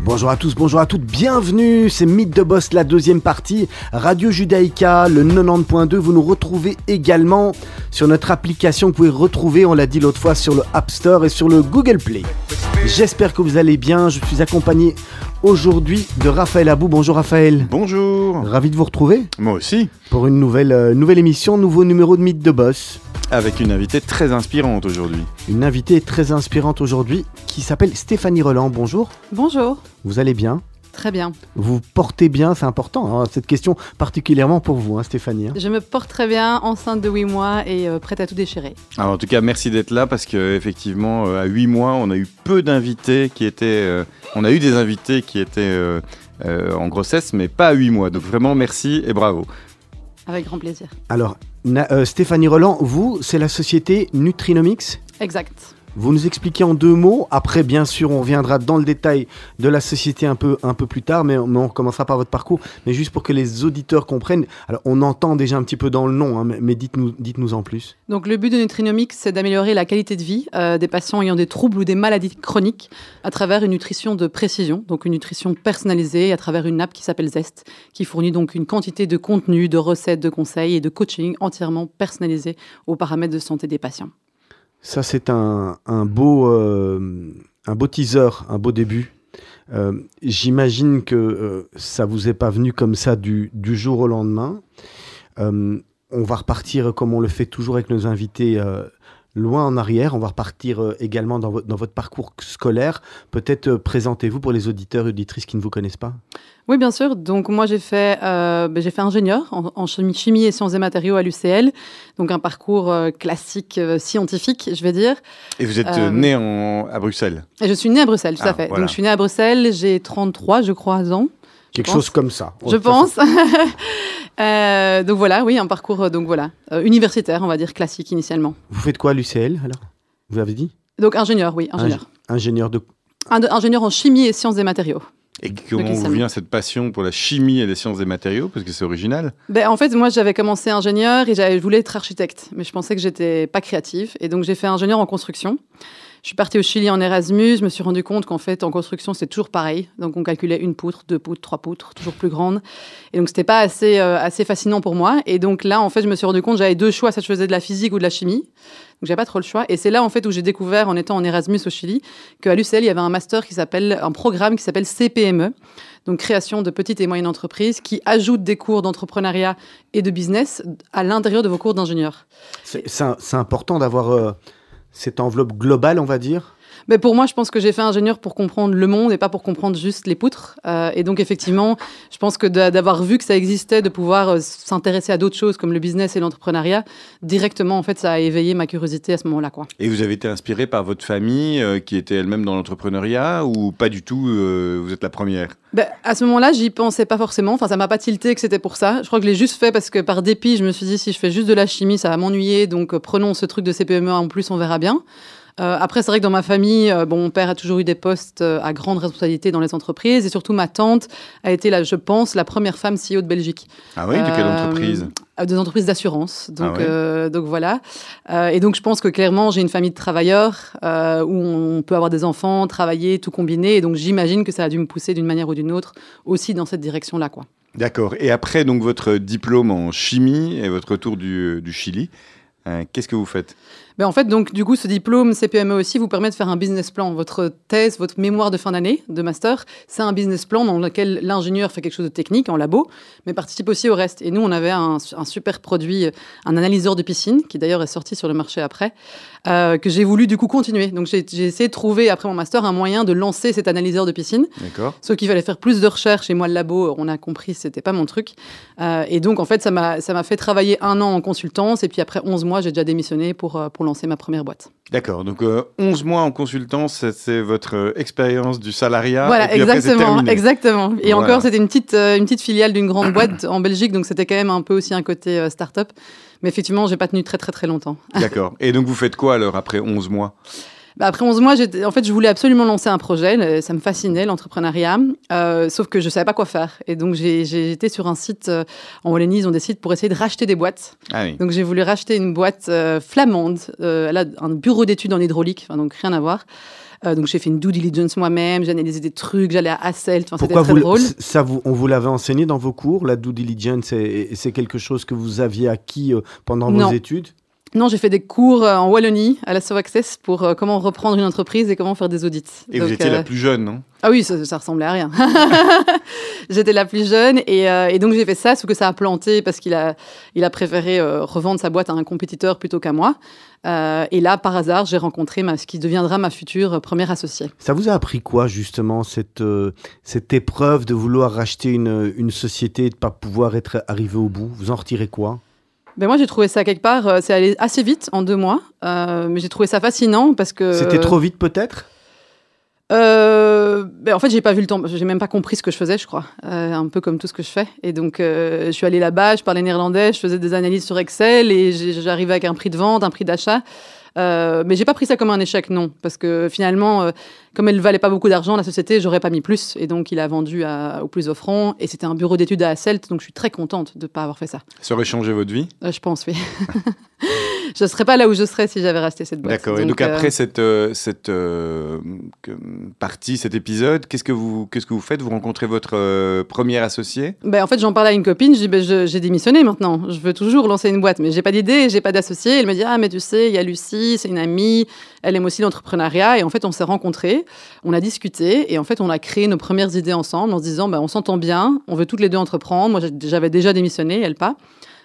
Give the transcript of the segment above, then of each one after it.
Bonjour à tous, bonjour à toutes, bienvenue, c'est Mythe de Boss, la deuxième partie, Radio Judaïka, le 90.2, vous nous retrouvez également sur notre application, vous pouvez retrouver, on l'a dit l'autre fois, sur le App Store et sur le Google Play. J'espère que vous allez bien, je suis accompagné aujourd'hui de Raphaël Abou. Bonjour Raphaël. Bonjour. Ravi de vous retrouver. Moi aussi. Pour une nouvelle, euh, nouvelle émission, nouveau numéro de Mythe de Boss. Avec une invitée très inspirante aujourd'hui. Une invitée très inspirante aujourd'hui qui s'appelle Stéphanie Roland. Bonjour. Bonjour. Vous allez bien? Très bien. Vous portez bien, c'est important, hein, cette question particulièrement pour vous, hein, Stéphanie. hein. Je me porte très bien, enceinte de 8 mois et euh, prête à tout déchirer. Alors, en tout cas, merci d'être là parce que effectivement, euh, à 8 mois, on a eu peu d'invités qui étaient. euh, on a eu des invités qui étaient euh, euh, en grossesse, mais pas à 8 mois. Donc vraiment, merci et bravo. Avec grand plaisir. Alors, Na- euh, Stéphanie Roland, vous, c'est la société Nutrinomics? Exact. Vous nous expliquez en deux mots. Après, bien sûr, on reviendra dans le détail de la société un peu, un peu plus tard, mais, mais on commencera par votre parcours. Mais juste pour que les auditeurs comprennent. Alors, on entend déjà un petit peu dans le nom, hein, mais, dites-nous, dites-nous en plus. Donc le but de Nutrinomics, c'est d'améliorer la qualité de vie euh, des patients ayant des troubles ou des maladies chroniques à travers une nutrition de précision, donc une nutrition personnalisée à travers une app qui s'appelle Zest, qui fournit donc une quantité de contenu, de recettes, de conseils et de coaching entièrement personnalisés aux paramètres de santé des patients. Ça, c'est un, beau, euh, un beau teaser, un beau début. Euh, J'imagine que euh, ça vous est pas venu comme ça du, jour au lendemain. On va repartir comme on le fait toujours avec nos invités loin en arrière. On va repartir euh, également dans, votre- dans votre parcours scolaire. Peut-être euh, présentez-vous pour les auditeurs et auditrices qui ne vous connaissent pas. Oui, bien sûr. Donc moi, j'ai fait, euh, ben, j'ai fait ingénieur en, en chimie, chimie et sciences et matériaux à l'UCL. Donc un parcours euh, classique euh, scientifique, je vais dire. Et vous êtes né en, à Bruxelles. Et je suis née à Bruxelles, tout Ah, à fait. voilà. Donc je suis née à Bruxelles, j'ai 33, je crois, ans, Quelque pense. chose comme ça. je pense. Euh, donc voilà, oui, un parcours euh, donc voilà euh, universitaire, on va dire classique initialement. Vous faites quoi à l'UCL alors? Vous avez dit? Donc ingénieur, oui, ingénieur. Ingénieur de ingénieur en chimie et sciences des matériaux. Et comment vous vient cette passion pour la chimie et les sciences des matériaux? Parce que c'est original. Ben, en fait, moi, j'avais commencé ingénieur et j'avais- je voulais être architecte, mais je pensais que j'étais pas créative. Et donc, j'ai fait ingénieur en construction. Je suis partie au Chili en Erasmus. Je me suis rendu compte qu'en fait, en construction, c'est toujours pareil. Donc, on calculait une poutre, deux poutres, trois poutres, toujours plus grandes. Et donc, c'était pas assez, euh, assez fascinant pour moi. Et donc, là, en fait, je me suis rendu compte que j'avais deux choix. Ça, je faisais de la physique ou de la chimie. Donc, j'avais pas trop le choix. Et c'est là, en fait, où j'ai découvert, en étant en Erasmus au Chili, qu'à l'UCL, il y avait un master qui s'appelle, un programme qui s'appelle CPME. Donc, création de petites et moyennes entreprises qui ajoute des cours d'entrepreneuriat et de business à l'intérieur de vos cours d'ingénieur. C'est important d'avoir euh, cette enveloppe globale, on va dire. Mais pour moi, je pense que j'ai fait ingénieur pour comprendre le monde et pas pour comprendre juste les poutres. Euh, et donc, effectivement, je pense que d'a- d'avoir vu que ça existait, de pouvoir euh, s'intéresser à d'autres choses comme le business et l'entrepreneuriat, directement, en fait, ça a éveillé ma curiosité à ce moment-là. Quoi. Et vous avez été inspiré par votre famille euh, qui était elle-même dans l'entrepreneuriat ou pas du tout Vous êtes la première? Ben, à ce moment-là, j'y pensais pas forcément. Enfin, ça m'a pas tilté que c'était pour ça. Je crois que je l'ai juste fait parce que par dépit, je me suis dit si je fais juste de la chimie, ça va m'ennuyer. Donc, prenons ce truc de CPME en plus, on verra bien. Euh, après, c'est vrai que dans ma famille, euh, bon, mon père a toujours eu des postes euh, à grande responsabilité dans les entreprises et surtout ma tante a été, là, je pense, la première femme CEO de Belgique. Ah oui, de quelle entreprise? Des entreprises d'assurance. Donc, Ah donc voilà. Et donc je pense que clairement, j'ai une famille de travailleurs où on peut avoir des enfants, travailler, tout combiner. Et donc j'imagine que ça a dû me pousser d'une manière ou d'une autre aussi dans cette direction-là. quoi. D'accord. Et après donc votre diplôme en chimie et votre retour du, du Chili, qu'est-ce que vous faites? Mais en fait, donc, du coup, ce diplôme CPME aussi vous permet de faire un business plan. Votre thèse, votre mémoire de fin d'année, de master, c'est un business plan dans lequel l'ingénieur fait quelque chose de technique en labo, mais participe aussi au reste. Et nous, on avait un super produit, un analyseur de piscine, qui d'ailleurs est sorti sur le marché après, euh, que j'ai voulu du coup continuer. Donc, j'ai essayé de trouver, après mon master, un moyen de lancer cet analyseur de piscine. D'accord. Sauf qu'il fallait faire plus de recherches et moi le labo, on a compris, c'était pas mon truc. Euh, et donc en fait, ça m'a fait travailler un an en consultance et puis après 11 mois j'ai déjà démissionné pour, euh, pour lancer ma première boîte. D'accord, donc 11 mois en consultance, c'est votre expérience du salariat. Voilà, et puis exactement, exactement. Et Voilà. encore, c'était une petite, euh, une petite filiale d'une grande boîte en Belgique, donc c'était quand même un peu aussi un côté euh, start-up. Mais effectivement, j'ai pas tenu très très très longtemps. D'accord. Et donc vous faites quoi alors après 11 mois? Bah, après 11 mois, en fait, je voulais absolument lancer un projet. le- Ça me fascinait, l'entrepreneuriat. Euh, sauf que je savais pas quoi faire. Et donc, j'ai été sur un site euh, en Wallonie, ils ont des sites pour essayer de racheter des boîtes. Ah oui. Donc, j'ai voulu racheter une boîte euh, flamande. Euh, elle a un bureau d'études en hydraulique, enfin, donc rien à voir. Euh, donc, j'ai fait une due diligence moi-même, j'ai analysé des trucs, j'allais à Asselt. Enfin, c'était très vous, drôle. ça vous, on vous l'avait enseigné dans vos cours, la due diligence, c'est quelque chose que vous aviez acquis euh, pendant Non. vos études? Non, j'ai fait des cours euh, en Wallonie à la So Access pour euh, comment reprendre une entreprise et comment faire des audits. Et vous étiez euh, la plus jeune, non? Ah oui, ça, ça ressemblait à rien. J'étais la plus jeune et, euh, et donc j'ai fait ça, sauf que ça a planté parce qu'il a, il a préféré euh, revendre sa boîte à un compétiteur plutôt qu'à moi. Euh, et là, par hasard, j'ai rencontré ma, ce qui deviendra ma future euh, première associée. Ça vous a appris quoi, justement, cette, euh, cette épreuve de vouloir racheter une, une société et de ne pas pouvoir être arrivé au bout? Vous en retirez quoi? Ben moi, j'ai trouvé ça quelque part, euh, c'est allé assez vite, en deux mois, euh, mais j'ai trouvé ça fascinant parce que... C'était trop vite, peut-être? Euh, ben en fait, j'ai pas vu le temps. J'ai même pas compris ce que je faisais, je crois. Euh, un peu comme tout ce que je fais. Et donc, euh, je suis allée là-bas, je parlais néerlandais, je faisais des analyses sur Excel et j'arrivais avec un prix de vente, un prix d'achat. Euh, mais j'ai pas pris ça comme un échec, non, parce que finalement, euh, comme elle valait pas beaucoup d'argent, la société, j'aurais pas mis plus, et donc il a vendu à- au plus offrant, et c'était un bureau d'études à Asselt, donc je suis très contente de pas avoir fait ça. Ça aurait changé votre vie? Euh, je pense, oui. je serais pas là où je serais si j'avais resté cette boîte. D'accord. Et donc euh, après cette, euh, cette euh, partie, cet épisode, qu'est-ce que vous, qu'est-ce que vous faites? Vous rencontrez votre euh, premier associé? Ben, en fait, j'en parlais à une copine, je dis ben, je- j'ai démissionné maintenant, je veux toujours lancer une boîte, mais j'ai pas d'idée, j'ai pas d'associé. Elle me dit ah mais tu sais, il y a Lucie, c'est une amie, elle aime aussi l'entrepreneuriat et en fait on s'est rencontrés, on a discuté et en fait on a créé nos premières idées ensemble en se disant ben, on s'entend bien, on veut toutes les deux entreprendre. Moi j'avais déjà démissionné, elle pas.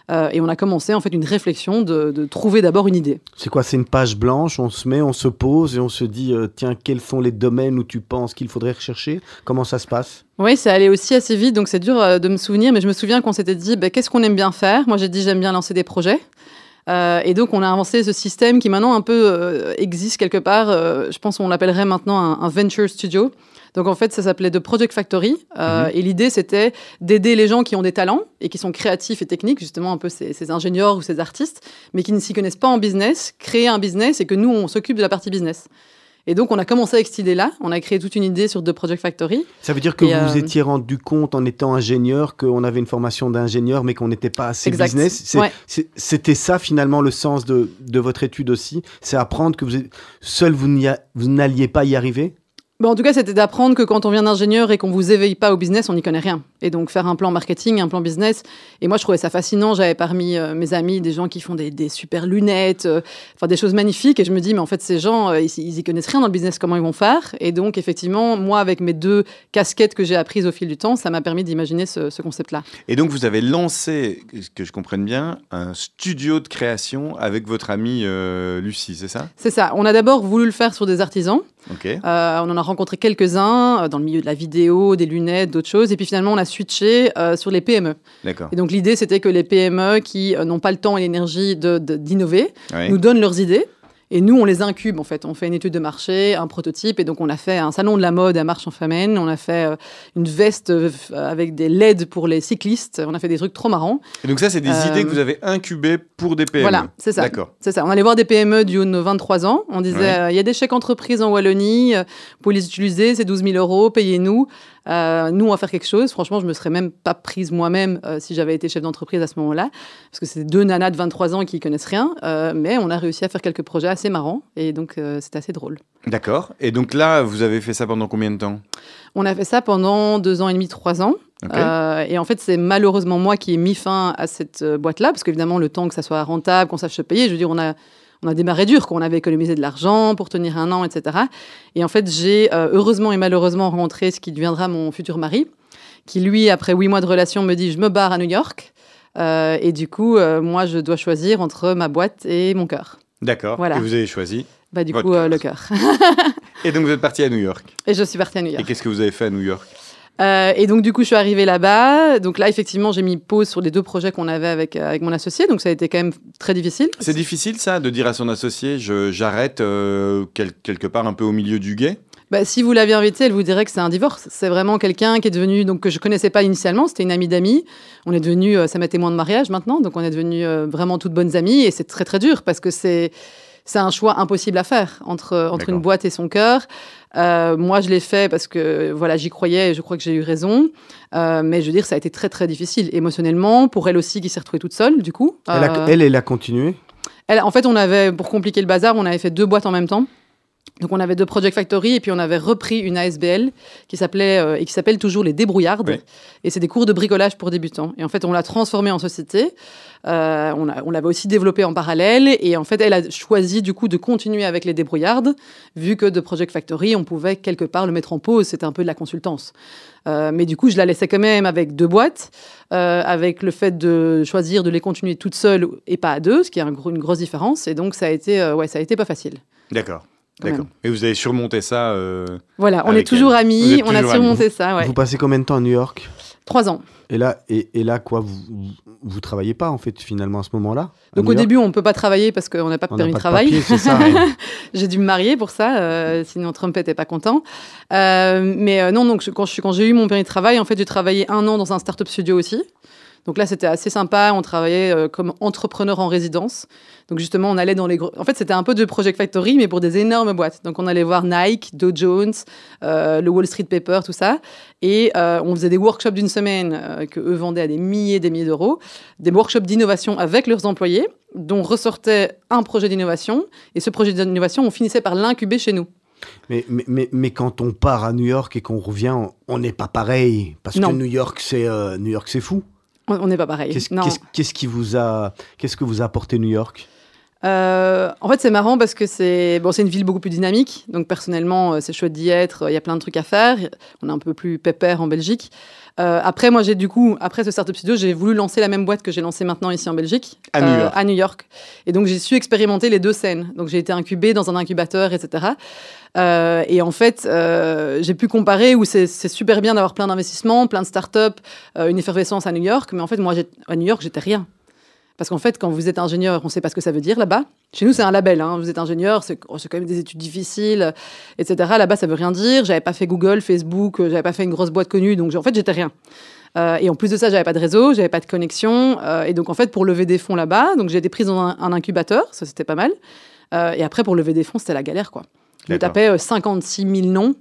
Euh, et on a commencé en fait une réflexion de, de trouver d'abord une idée. C'est quoi? C'est une page blanche, on se met, on se pose et on se dit, euh, tiens, quels sont les domaines où tu penses qu'il faudrait rechercher? Comment ça se passe? Oui, c'est allé aussi assez vite, donc c'est dur euh, de me souvenir, mais je me souviens qu'on s'était dit, ben, qu'est-ce qu'on aime bien faire? Moi, j'ai dit, j'aime bien lancer des projets. Euh, et donc, on a avancé ce système qui maintenant un peu euh, existe quelque part. euh, je pense qu'on l'appellerait maintenant un, un venture studio. Donc, en fait, ça s'appelait The Project Factory. Euh, Et l'idée, c'était d'aider les gens qui ont des talents et qui sont créatifs et techniques, justement un peu ces, ces ingénieurs ou ces artistes, mais qui ne s'y connaissent pas en business, créer un business et que nous, on s'occupe de la partie business. Et donc, on a commencé avec cette idée-là. On a créé toute une idée sur The Project Factory. Ça veut dire que Et, vous vous euh, étiez rendu compte en étant ingénieur qu'on avait une formation d'ingénieur mais qu'on n'était pas assez Exact. business. Ouais. C'était ça finalement le sens de, de votre étude aussi. C'est apprendre que vous seul vous n'alliez pas y arriver? Bon, en tout cas, c'était d'apprendre que quand on vient d'ingénieur et qu'on vous éveille pas au business, on n'y connaît rien. Et donc, faire un plan marketing, un plan business. Et moi, je trouvais ça fascinant. J'avais parmi euh, mes amis des gens qui font des, des super lunettes, euh, enfin des choses magnifiques. Et je me dis, mais en fait, ces gens, euh, ils, ils y connaissent rien dans le business, comment ils vont faire? Et donc, effectivement, moi, avec mes deux casquettes que j'ai apprises au fil du temps, ça m'a permis d'imaginer ce, ce concept-là. Et donc vous avez lancé, que je comprenne bien, un studio de création avec votre amie euh, Lucie, c'est ça? C'est ça. On a d'abord voulu le faire sur des artisans. Euh, on en a rencontré quelques-uns euh, dans le milieu de la vidéo, des lunettes, d'autres choses. Et puis finalement, on a switché euh, sur les PME. D'accord. Et donc l'idée, c'était que les PME qui n'ont pas le temps et l'énergie de- de- d'innover nous donnent leurs idées. Et nous, on les incube, en fait. On fait une étude de marché, un prototype. Et donc, on a fait un salon de la mode à Marche en Famenne. On a fait euh, une veste euh, avec des LED pour les cyclistes. On a fait des trucs trop marrants. Et donc ça, c'est des Euh, idées que vous avez incubées pour des PME. Voilà, c'est ça. D'accord. C'est ça. On allait voir des PME du haut de nos 23 ans. On disait, Ouais. euh, il y a des chèques entreprises en Wallonie. Vous pouvez les utiliser. C'est 12 000 euros. Payez-nous. Euh, nous, on va faire quelque chose. Franchement, je me serais même pas prise moi-même euh, si j'avais été chef d'entreprise à ce moment-là. Parce que c'est deux nanas de 23 ans qui connaissent rien. Euh, mais on a réussi à faire quelques projets assez marrants. Et donc, euh, c'était assez drôle. D'accord. Et donc là, vous avez fait ça pendant combien de temps? On a fait ça pendant deux ans et demi, trois ans. Euh, et en fait, c'est malheureusement moi qui ai mis fin à cette euh, boîte-là, parce qu'évidemment, le temps que ça soit rentable, qu'on sache se payer, je veux dire, on a, on a démarré dur, qu'on avait économisé de l'argent pour tenir un an, etc. Et en fait, j'ai euh, heureusement et malheureusement rencontré ce qui deviendra mon futur mari, qui lui, après huit mois de relation, me dit, je me barre à New York. Euh, et du coup, moi, je dois choisir entre ma boîte et mon cœur. D'accord. Voilà. Et vous avez choisi. Bah, du coup, euh, le cœur. Et donc vous êtes parti à New York. et je suis partie à New Et York. qu'est-ce que vous avez fait à New York? Euh, et donc, du coup, je suis arrivée là-bas. Donc là, effectivement, j'ai mis pause sur les deux projets qu'on avait avec, euh, avec mon associé. Donc, ça a été quand même très difficile. C'est difficile, ça, de dire à son associé je- j'arrête euh, quel- quelque part un peu au milieu du guet? Bah, si vous l'aviez invité, elle vous dirait que c'est un divorce. C'est vraiment quelqu'un qui est devenu, donc que je connaissais pas initialement, c'était une amie d'amis. On est devenu, ça m'a témoin de mariage maintenant, donc on est devenu vraiment toutes bonnes amies et c'est très très dur parce que c'est c'est un choix impossible à faire entre entre une boîte et son cœur. Euh, moi, je l'ai fait parce que voilà, j'y croyais et je crois que j'ai eu raison. Euh, mais je veux dire, ça a été très très difficile émotionnellement pour elle aussi qui s'est retrouvée toute seule du coup. Elle, a- Euh, elle, elle a continué? elle- en fait, on avait, pour compliquer le bazar, on avait fait deux boîtes en même temps. Donc, on avait deux Project Factory et puis on avait repris une ASBL qui s'appelait euh, et qui s'appelle toujours les Débrouillardes. Oui. Et c'est des cours de bricolage pour débutants. Et en fait, on l'a transformé en société. Euh, on on l'avait aussi développé en parallèle. Et en fait, elle a choisi du coup de continuer avec les Débrouillardes, vu que de Project Factory, on pouvait quelque part le mettre en pause. C'était un peu de la consultance. Euh, mais du coup, je la laissais quand même avec deux boîtes, euh, avec le fait de choisir de les continuer toutes seules et pas à deux, ce qui est un gros- une grosse différence. Et donc, ça a été, euh, ouais, ça a été pas facile. D'accord. D'accord. Et vous avez surmonté ça euh, Voilà, on est toujours elle. Vous amis, on a toujours surmonté ça, ouais. Vous passez combien de temps à New York? Trois ans. et là, et, et là, quoi, vous, vous, vous travaillez pas, en fait, finalement, à ce moment-là? Donc New au York? début, on peut pas travailler parce qu'on n'a pas de permis de pas de travail. papier, j'ai dû me marier pour ça, euh, sinon Trump était pas content. Euh, mais euh, non, donc je- quand j'ai eu mon permis de travail, en fait, j'ai travaillé un an dans un startup studio aussi. Donc là, c'était assez sympa. On travaillait euh, comme entrepreneur en résidence. Donc justement, on allait dans les gros. En fait, c'était un peu de Project Factory, mais pour des énormes boîtes. Donc on allait voir Nike, Dow Jones, euh, le Wall Street Paper, tout ça. Et euh, on faisait des workshops d'une semaine que eux vendaient à des milliers et des milliers d'euros. Des workshops d'innovation avec leurs employés, dont ressortait un projet d'innovation. Et ce projet d'innovation, on finissait par l'incuber chez nous. Mais, mais, mais, mais quand on part à New York et qu'on revient, on- on n'est pas pareil. Parce Non. que New York, c'est euh, New York, c'est fou. On n'est pas pareil. Qu'est-ce qui vous a, qu'est-ce que vous a apporté New York? Euh, en fait, c'est marrant parce que c'est bon, c'est une ville beaucoup plus dynamique. Donc personnellement, euh, c'est chouette d'y être. Il y a plein de trucs à faire. On est un peu plus pépère en Belgique. Euh, après, moi, j'ai du coup, après ce startup studio, j'ai voulu lancer la même boîte que j'ai lancée maintenant ici en Belgique, À New York. à New York. Et donc j'ai su expérimenter les deux scènes. Donc j'ai été incubée dans un incubateur, etc. Euh, et en fait, j'ai pu comparer où c'est super bien d'avoir plein d'investissements, plein de startups, une effervescence à New York. Mais en fait, moi, à New York, j'étais rien. Parce qu'en fait, quand vous êtes ingénieur, on ne sait pas ce que ça veut dire là-bas. Chez nous, c'est un label. hein. Vous êtes ingénieur, c'est oh, c'est quand même des études difficiles, etc. Là-bas, ça veut rien dire. J'avais pas fait Google, Facebook, euh, j'avais pas fait une grosse boîte connue, donc en fait, j'étais rien. Euh, et en plus de ça, j'avais pas de réseau, j'avais pas de connexion. euh, et donc, en fait, pour lever des fonds là-bas, donc j'ai été prise dans un, un incubateur, ça c'était pas mal. Euh, et après, pour lever des fonds, c'était la galère, quoi. Je tapais euh, 56 000 noms.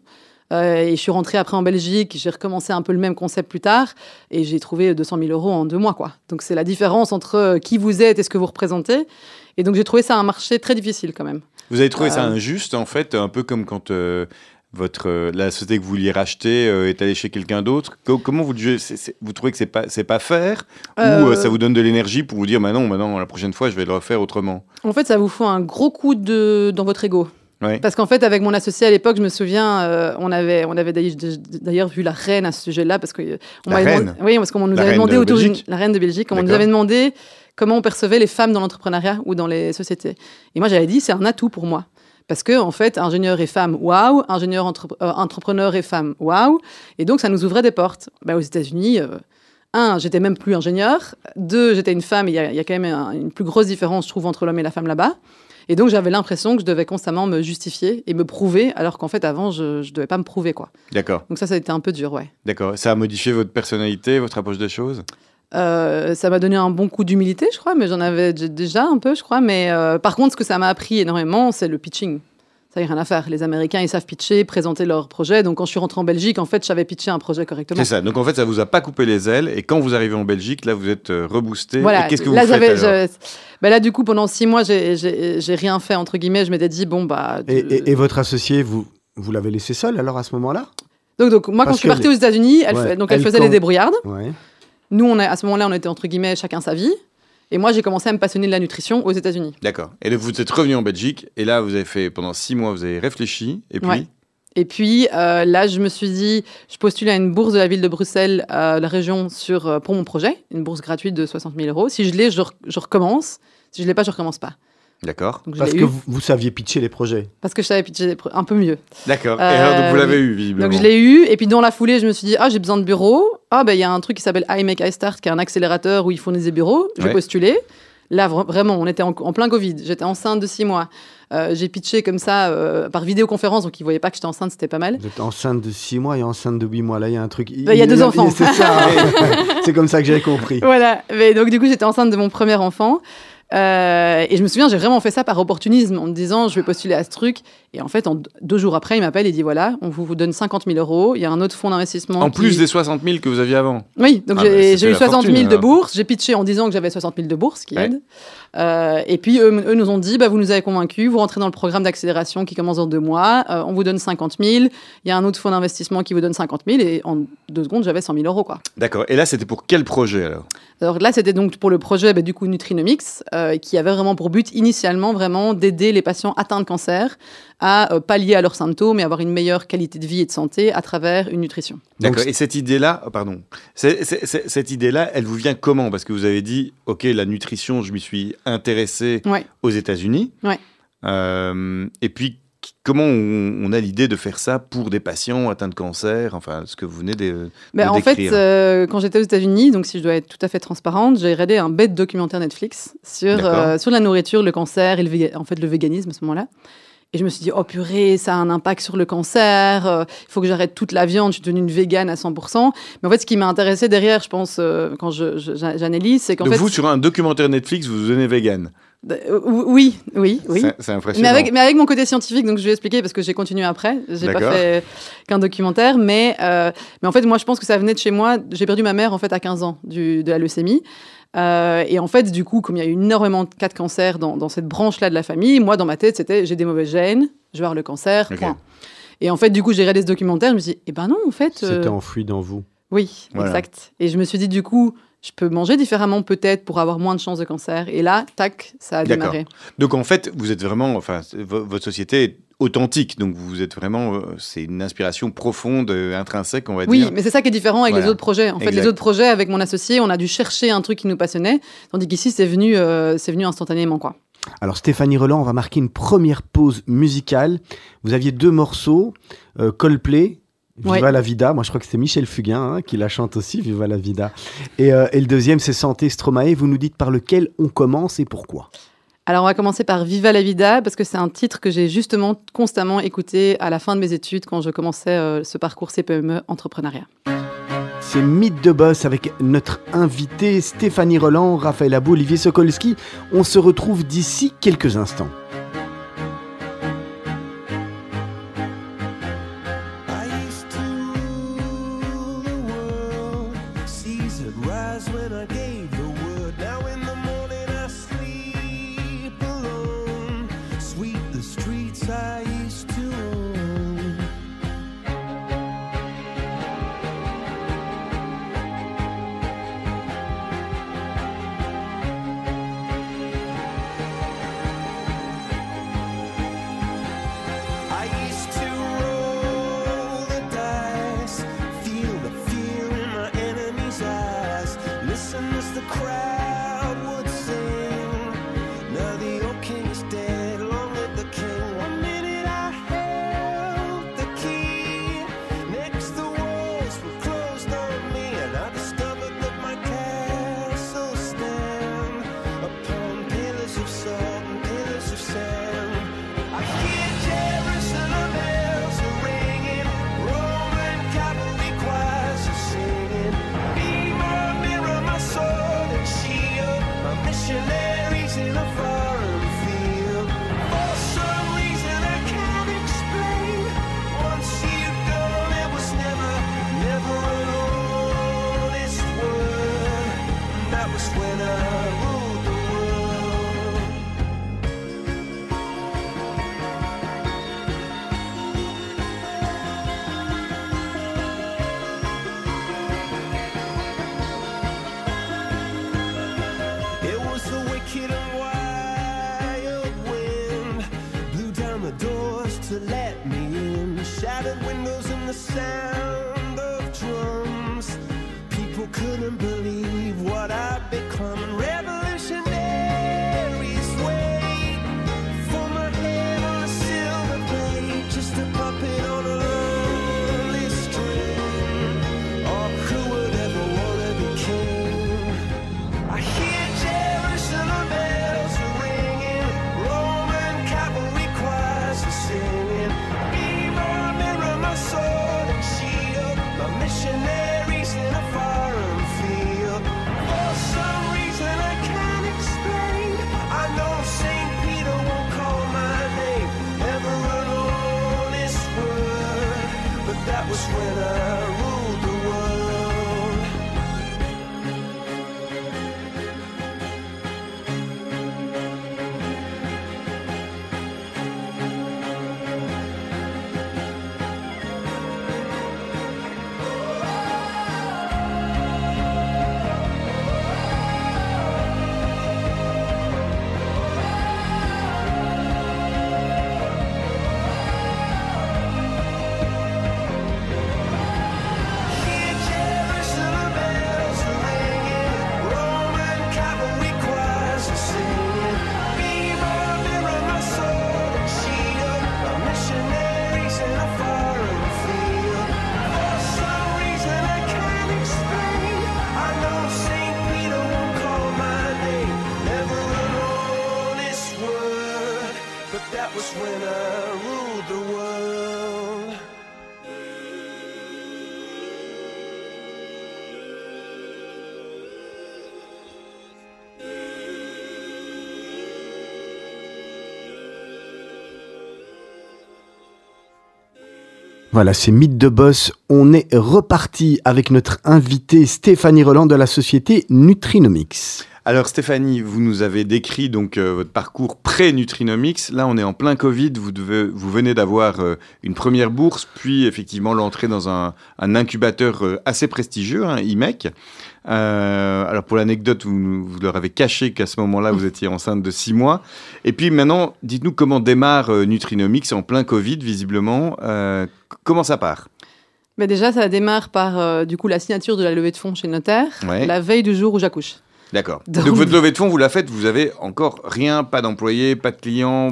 Euh, et je suis rentrée après en Belgique, j'ai recommencé un peu le même concept plus tard, et j'ai trouvé 200 000 euros en deux mois. Quoi. Donc c'est la différence entre euh, qui vous êtes et ce que vous représentez. Et donc j'ai trouvé ça un marché très difficile quand même. Vous avez trouvé ça Euh, injuste, en fait, un peu comme quand euh, votre, la société que vous vouliez racheter est allée chez quelqu'un d'autre Co- Comment vous le jugez Vous trouvez que c'est pas, pas faire Ou ça vous donne de l'énergie pour vous dire, bah non, maintenant, la prochaine fois, je vais le refaire autrement? En fait, ça vous faut un gros coup de... dans votre ego. Parce qu'en fait, avec mon associé à l'époque, je me souviens, euh, on avait, on avait d'ailleurs- vu la reine à ce sujet-là, parce que euh, demandé- oui, parce qu'on nous La avait demandé de autour d'une- la reine de Belgique, on nous avait demandé comment on percevait les femmes dans l'entrepreneuriat ou dans les sociétés. Et moi, j'avais dit, c'est un atout pour moi. Parce que, en fait, ingénieur et femme, waouh, ingénieur entre- euh, entrepreneur et femme, waouh. Et donc, ça nous ouvrait des portes. Bah, aux États-Unis, euh, un, j'étais même plus ingénieur. Deux, j'étais une femme. Il y, a- il y a quand même un- une plus grosse différence, je trouve, entre l'homme et la femme là-bas. Et donc, j'avais l'impression que je devais constamment me justifier et me prouver, alors qu'en fait, avant, je ne devais pas me prouver, quoi. D'accord, Donc ça, ça a été un peu dur, ouais. d'accord. Ça a modifié votre personnalité, votre approche des choses? Euh, ça m'a donné un bon coup d'humilité, je crois, mais j'en avais déjà un peu, je crois. Mais euh, par contre, ce que ça m'a appris énormément, c'est le pitching. Ça y a rien à faire. Les Américains, ils savent pitcher, présenter leurs projets. Donc, quand je suis rentrée en Belgique, en fait, je savais pitcher un projet correctement. C'est ça. Donc en fait, ça vous a pas coupé les ailes. Et quand vous arrivez en Belgique, là, vous êtes euh, reboosté. Voilà. Qu'est-ce que vous là, faites j'avais- je- ben là, du coup, pendant six mois, j'ai- rien fait entre guillemets. Je m'étais dit bon bah. et, de- et- et votre associé, vous, vous l'avez laissé seul alors à ce moment-là? Donc, donc moi, quand je suis partie les- aux États-Unis, elle, Ouais, fait- donc elle, elle, faisait quand- les débrouillardes. Ouais. Nous, on est, à ce moment-là, on était entre guillemets chacun sa vie. Et moi, j'ai commencé à me passionner de la nutrition aux États-Unis. D'accord. Et vous êtes revenu en Belgique. Et là, vous avez fait pendant six mois, vous avez réfléchi. Et puis, Ouais. Et puis euh, là, je me suis dit, je postule à une bourse de la ville de Bruxelles, à la région, sur, euh, pour mon projet, une bourse gratuite de 60 000 euros. Si je l'ai, je, re- je recommence. Si je l'ai pas, je recommence pas. D'accord. Parce que eu, vous, vous saviez pitcher les projets. parce que je savais pitcher des un peu mieux. D'accord. Et Euh, alors, donc vous l'avez oui. eu, visiblement. Donc je l'ai eu, et puis dans la foulée, je me suis dit, ah, j'ai besoin de bureau. Ah, ben il y a un truc qui s'appelle I Make I Start, qui est un accélérateur où ils fournissent des bureaux. J'ai Ouais. postulé. Là, vra- vraiment, on était en, en plein Covid. J'étais enceinte de six mois. Euh, j'ai pitché comme ça euh, par vidéoconférence, donc ils voyaient pas que j'étais enceinte, c'était pas mal. Vous êtes enceinte de 6 mois et enceinte de 8 mois. Là, il y a un truc. Bah, il y a deux enfants. C'est ça. hein. c'est comme ça que j'avais compris. Voilà. Mais donc du coup, j'étais enceinte de mon premier enfant. Euh, et je me souviens, j'ai vraiment fait ça par opportunisme, en me disant, je vais postuler à ce truc. Et en fait, en deux jours après, il m'appelle et dit, voilà, on vous, donne 50 000 euros. Il y a un autre fonds d'investissement. En qui- plus des 60 000 que vous aviez avant. Oui, donc Ah, j'ai eu la 60 000 fortune, de bourse. J'ai pitché en disant que j'avais 60 000 de bourse, qui Ouais. aide. Euh, et puis, eux, eux nous ont dit, bah, vous nous avez convaincus, vous rentrez dans le programme d'accélération qui commence dans deux mois, euh, on vous donne 50 000, il y a un autre fonds d'investissement qui vous donne 50 000, et en deux secondes, j'avais 100 000 euros. Quoi. D'accord. Et là, c'était pour quel projet alors? Alors là, c'était donc pour le projet bah, du coup Nutrinomics, euh, qui avait vraiment pour but initialement vraiment d'aider les patients atteints de cancer à euh, pallier à leurs symptômes et avoir une meilleure qualité de vie et de santé à travers une nutrition. D'accord. Et cette idée-là, oh, pardon, cette idée-là, elle vous vient comment? Parce que vous avez dit, ok, la nutrition, je m'y suis intéressé Ouais. aux États-Unis. Ouais. Euh, et puis, comment on, on a l'idée de faire ça pour des patients atteints de cancer? Enfin, ce que vous venez de, Ben, de en fait, euh, quand j'étais aux États-Unis, donc si je dois être tout à fait transparente, j'ai regardé un bête documentaire Netflix sur, euh, sur la nourriture, le cancer et le, véga- en fait, le véganisme à ce moment-là. Et je me suis dit, oh purée, ça a un impact sur le cancer, euh, il faut que j'arrête toute la viande, je suis devenue une végane à 100%. Mais en fait, ce qui m'a intéressé derrière, je pense, euh, quand j'analyse, c'est qu'en fait. vous, sur un documentaire Netflix, vous devenez vegan. Euh, oui, oui, oui. C'est- C'est Mais impressionnant. avec, mais avec mon côté scientifique, donc je vais expliquer parce que j'ai continué après. J'ai pas fait qu'un documentaire, mais, euh, mais en fait, moi, je pense que ça venait de chez moi. J'ai perdu ma mère en fait à 15 ans du, de la leucémie. Euh, et en fait, du coup, comme il y a eu énormément de cas de cancer dans, dans cette branche-là de la famille, moi, dans ma tête, c'était j'ai des mauvais gènes, je vais avoir le cancer, point. Et en fait, du coup, j'ai regardé ce documentaire, je me suis dit, eh ben non, en fait. euh, C'était enfoui dans vous. oui, Voilà. exact. Et je me suis dit, du coup, je peux manger différemment peut-être pour avoir moins de chances de cancer. Et là, tac, ça a démarré. Donc en fait, vous êtes vraiment, enfin, votre société authentique, donc vous êtes vraiment, euh, c'est une inspiration profonde, euh, intrinsèque, on va Oui, dire. mais c'est ça qui est différent avec Voilà. les autres projets. En fait, Exact. les autres projets, avec mon associé, on a dû chercher un truc qui nous passionnait, tandis qu'ici, c'est venu, euh, c'est venu instantanément, quoi. Alors Stéphanie Roland, on va marquer une première pause musicale. Vous aviez deux morceaux, euh, Coldplay, Viva Ouais. la vida. Moi, je crois que c'est Michel Fugain hein, qui la chante aussi, Viva la vida. Et, euh, et le deuxième, c'est Santé Stromae. Vous nous dites par lequel on commence et pourquoi? Alors, on va commencer par Viva la vida, parce que c'est un titre que j'ai justement constamment écouté à la fin de mes études quand je commençais euh, ce parcours CPME entrepreneuriat. C'est Mythe de Boss avec notre invité Stéphanie Roland, Raphaël Abou, Olivier Sokolski. On se retrouve d'ici quelques instants. Voilà, c'est Mythe de Boss. On est reparti avec notre invité Stéphanie Roland de la société Nutrinomics. Alors Stéphanie, vous nous avez décrit donc euh, votre parcours pré-Nutrinomics. Là, on est en plein Covid. Vous, devez, vous venez d'avoir euh, une première bourse, puis effectivement l'entrée dans un, un incubateur euh, assez prestigieux, hein, IMEC. Euh, alors pour l'anecdote, vous, vous leur avez caché qu'à ce moment-là, vous étiez enceinte de six mois. Et puis maintenant, dites-nous comment démarre euh, Nutrinomics en plein Covid, visiblement. Euh, comment ça part? Mais déjà, ça démarre par euh, du coup la signature de la levée de fonds chez notaire, Ouais. la veille du jour où j'accouche. D'accord. Donc- Donc... votre levée de fonds, vous la faites, vous avez encore rien, pas d'employés, pas de clients?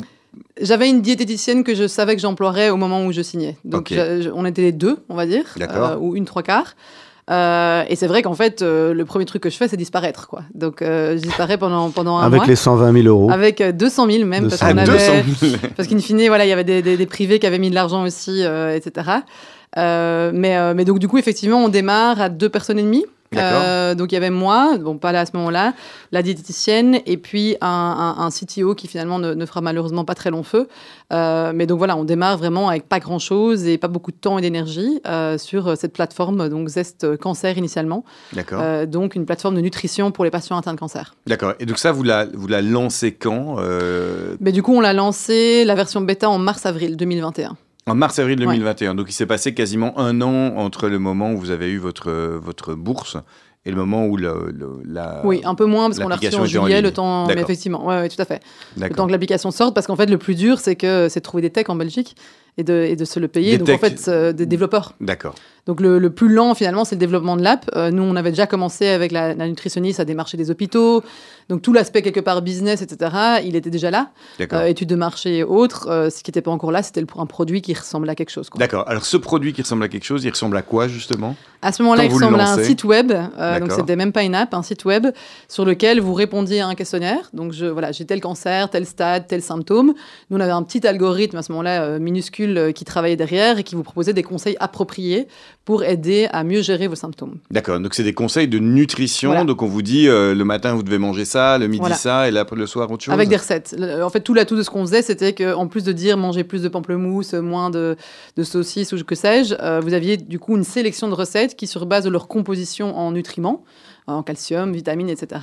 J'avais une diététicienne que je savais que j'emploierais au moment où je signais. Donc je- on était les deux, on va dire, euh, ou une trois quarts. Euh, et c'est vrai qu'en fait, euh, le premier truc que je fais, c'est disparaître. Quoi. Donc je disparais pendant, pendant un Avec mois. les 120 000 euros. Avec euh, 200 000 même, parce 200 qu'on 000. avait... 200 000. Parce qu'in fine, voilà, il y avait des, des- des privés qui avaient mis de l'argent aussi, euh, etc. Euh, mais, euh, mais donc, du coup, effectivement, on démarre à deux personnes et demie. Euh, donc, il y avait moi, bon, pas là à ce moment-là, la diététicienne, et puis un, un- un CTO qui finalement ne, ne fera malheureusement pas très long feu. Euh, mais donc voilà, on démarre vraiment avec pas grand-chose et pas beaucoup de temps et d'énergie euh, sur cette plateforme, donc Zest Cancer initialement. D'accord. Donc, une plateforme de nutrition pour les patients atteints de cancer. D'accord. Et donc ça, vous la, vous la lancez quand Mais du coup, on l'a lancé, la version bêta, en mars-avril 2021. En mars-avril Ouais. 2021. Donc il s'est passé quasiment un an entre le moment où vous avez eu votre, votre bourse et le moment où le, le- la... Oui, un peu moins parce qu'on l'a reçu en juillet, le temps. Mais effectivement, ouais, ouais, tout à fait. Le temps que l'application sorte, parce qu'en fait, le plus dur, c'est que c'est de trouver des techs en Belgique et de, et de se le payer. Des Donc en fait, euh, des développeurs. D'accord. Donc le, le plus lent finalement, c'est le développement de l'app. Euh, nous, on avait déjà commencé avec la, la nutritionniste à démarcher des hôpitaux. Donc tout l'aspect quelque part business, etc. Il était déjà là. D'accord. Euh, études de marché et autres. Euh, ce qui n'était pas encore là, c'était un produit qui ressemblait à quelque chose. D'accord. Alors ce produit qui ressemble à quelque chose, il ressemble à quoi justement? À ce moment-là, il ressemble à un site web. donc, c'était même pas une app, un site web sur lequel vous répondiez à un questionnaire. Donc, je, voilà, j'ai tel cancer, tel stade, tel symptôme. Nous, on avait un petit algorithme à ce moment-là, minuscule, euh, qui travaillait derrière et qui vous proposait des conseils appropriés pour aider à mieux gérer vos symptômes. D'accord. Donc c'est des conseils de nutrition. Voilà. Donc on vous dit euh, le matin vous devez manger ça, le midi Voilà. ça et là le soir autre chose. Avec des recettes. En fait, tout l'atout de ce qu'on faisait, c'était qu'en plus de dire manger plus de pamplemousse, moins de, de saucisses ou que sais-je, euh, vous aviez du coup une sélection de recettes qui, sur base de leur composition en nutriments, en calcium, vitamines, etc.,